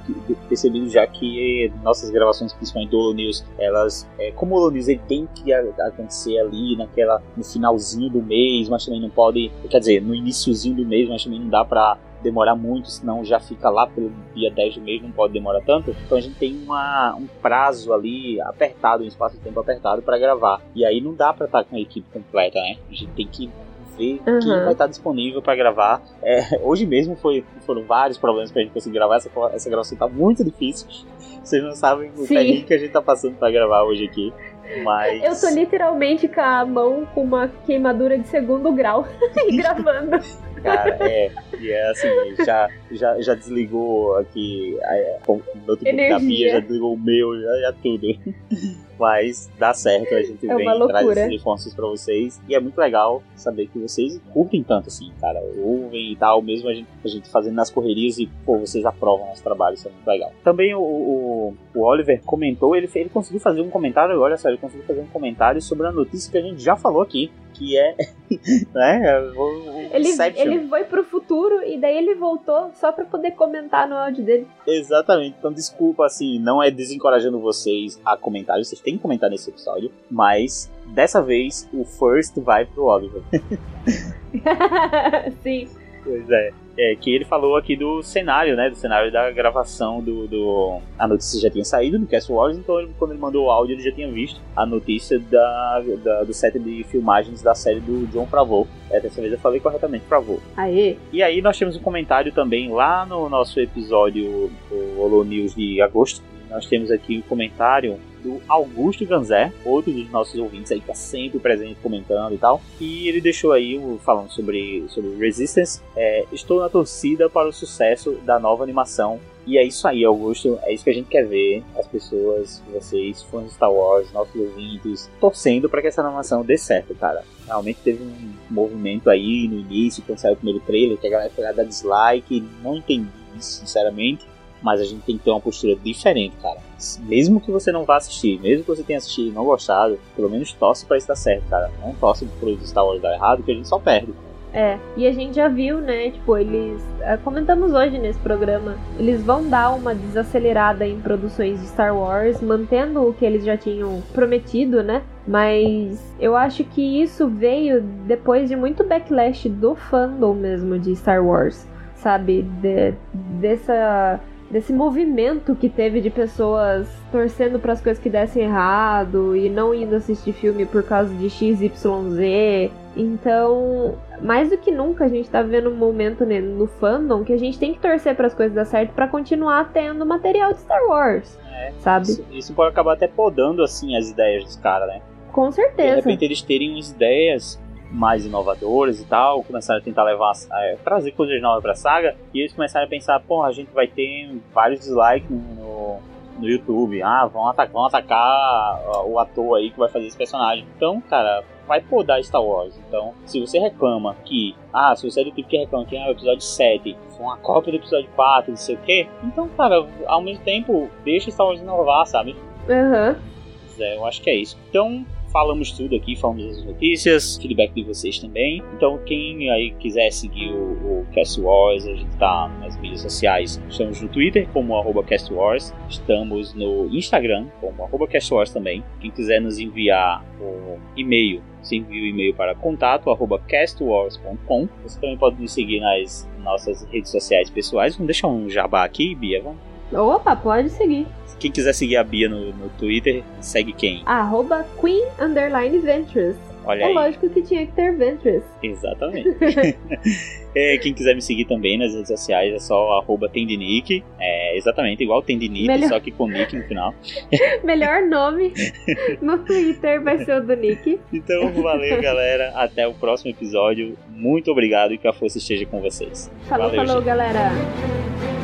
percebido já que nossas gravações, principalmente do Holo News, elas, é, como o Holo News ele tem que acontecer ali naquela, no finalzinho do mês, mas também não pode, quer dizer, no iníciozinho do mês, mas também não dá pra demorar muito, senão já fica lá pelo dia 10 do mês, não pode demorar tanto. Então a gente tem uma, um prazo ali apertado, um espaço de tempo apertado para gravar. E aí não dá para estar com a equipe completa, né? A gente tem que ver uhum. quem vai estar disponível para gravar. É, hoje mesmo foi, foram vários problemas pra gente conseguir gravar. Essa, essa gravação tá muito difícil. Vocês não sabem o que a gente tá passando para gravar hoje aqui. Mas... Eu tô literalmente com a mão com uma queimadura de segundo grau gravando. Cara, é. E é assim, já, já, já desligou aqui o notebook da Bia, já desligou o meu, já, já tudo. Mas dá certo, a gente é vem traz esses informações pra vocês. E é muito legal saber que vocês curtem tanto assim, cara. Ouvem e tal, mesmo a gente, a gente fazendo nas correrias e, pô, vocês aprovam nosso trabalho, isso é muito legal. Também o, o, o Oliver comentou, ele, ele conseguiu fazer um comentário, olha só, ele conseguiu fazer um comentário sobre a notícia que a gente já falou aqui, que é. né? O, ele, ele foi pro futuro e daí ele voltou só pra poder comentar no áudio dele. Exatamente. Então, desculpa, assim, não é desencorajando vocês a comentar, vocês têm que comentar nesse episódio, mas dessa vez o first vai pro Oliver. Sim. Pois é. É, que ele falou aqui do cenário, né? Do cenário da gravação do. do... A notícia já tinha saído no Cast Wars, então ele, quando ele mandou o áudio, ele já tinha visto a notícia da, da do set de filmagens da série do John Favreau. É, dessa vez eu falei corretamente, Favreau. Aê! E aí nós temos um comentário também lá no nosso episódio do Holo News de agosto. Nós temos aqui um comentário do Augusto Ganzé, outro dos nossos ouvintes aí que tá sempre presente comentando e tal. E ele deixou aí falando sobre, sobre Resistance. É, Estou na torcida para o sucesso da nova animação. E é isso aí, Augusto. É isso que a gente quer ver. As pessoas, vocês, fãs de Star Wars, nossos ouvintes, torcendo para que essa animação dê certo, cara. Realmente teve um movimento aí no início, quando saiu o primeiro trailer, que a galera foi lá dar dislike. Não entendi sinceramente mas a gente tem que ter uma postura diferente, cara. Mesmo que você não vá assistir, mesmo que você tenha assistido e não gostado, pelo menos torce para dar certo, cara. Não torce pro Star Wars dar errado, que a gente só perde. É, e a gente já viu, né? Tipo, eles. É, comentamos hoje nesse programa. Eles vão dar uma desacelerada em produções de Star Wars, mantendo o que eles já tinham prometido, né? Mas eu acho que isso veio depois de muito backlash do fandom mesmo de Star Wars, sabe? De, dessa desse movimento que teve de pessoas torcendo para as coisas que dessem errado e não indo assistir filme por causa de XYZ. Então, mais do que nunca a gente tá vivendo um momento no fandom que a gente tem que torcer para as coisas dar certo para continuar tendo material de Star Wars. É, sabe? Isso, isso, pode acabar até podando assim as ideias dos caras, né? Com certeza. De repente eles terem umas ideias mais inovadoras e tal, começaram a tentar levar, é, trazer coisas novas pra saga, e eles começaram a pensar, pô, a gente vai ter vários dislikes no, no YouTube, ah, vão atacar, vão atacar o ator aí que vai fazer esse personagem. Então, cara, vai podar Star Wars. Então, se você reclama que, ah, se você é do tipo que reclama que ah, o episódio 7 foi uma cópia do episódio 4, não sei o quê, então, cara, ao mesmo tempo, deixa Star Wars inovar, sabe? Aham. Uhum. É, eu acho que é isso. Então, falamos tudo aqui, falamos as notícias, feedback de vocês também. Então, quem aí quiser seguir o, o Cast Wars, a gente tá nas mídias sociais. Estamos no Twitter como arroba Cast Wars, estamos no Instagram como arroba Cast Wars também. Quem quiser nos enviar o e-mail, você envia o e-mail para contato@castwars.com. Você também pode nos seguir nas nossas redes sociais pessoais. Vamos deixar um jabá aqui, Bia, vamos? Opa, pode seguir. Quem quiser seguir a Bia no, no Twitter, segue quem? Arroba Queen Underline Ventures. Olha é aí. lógico que tinha que ter Ventures. Exatamente. é, quem quiser me seguir também nas redes sociais é só arroba Tendinique. É exatamente igual Tendinique, Melhor... só que com Nick no final. Melhor nome no Twitter vai ser o do Nick. Então valeu, galera. Até o próximo episódio. Muito obrigado e que a força esteja com vocês. Falou, valeu, falou, gente. galera.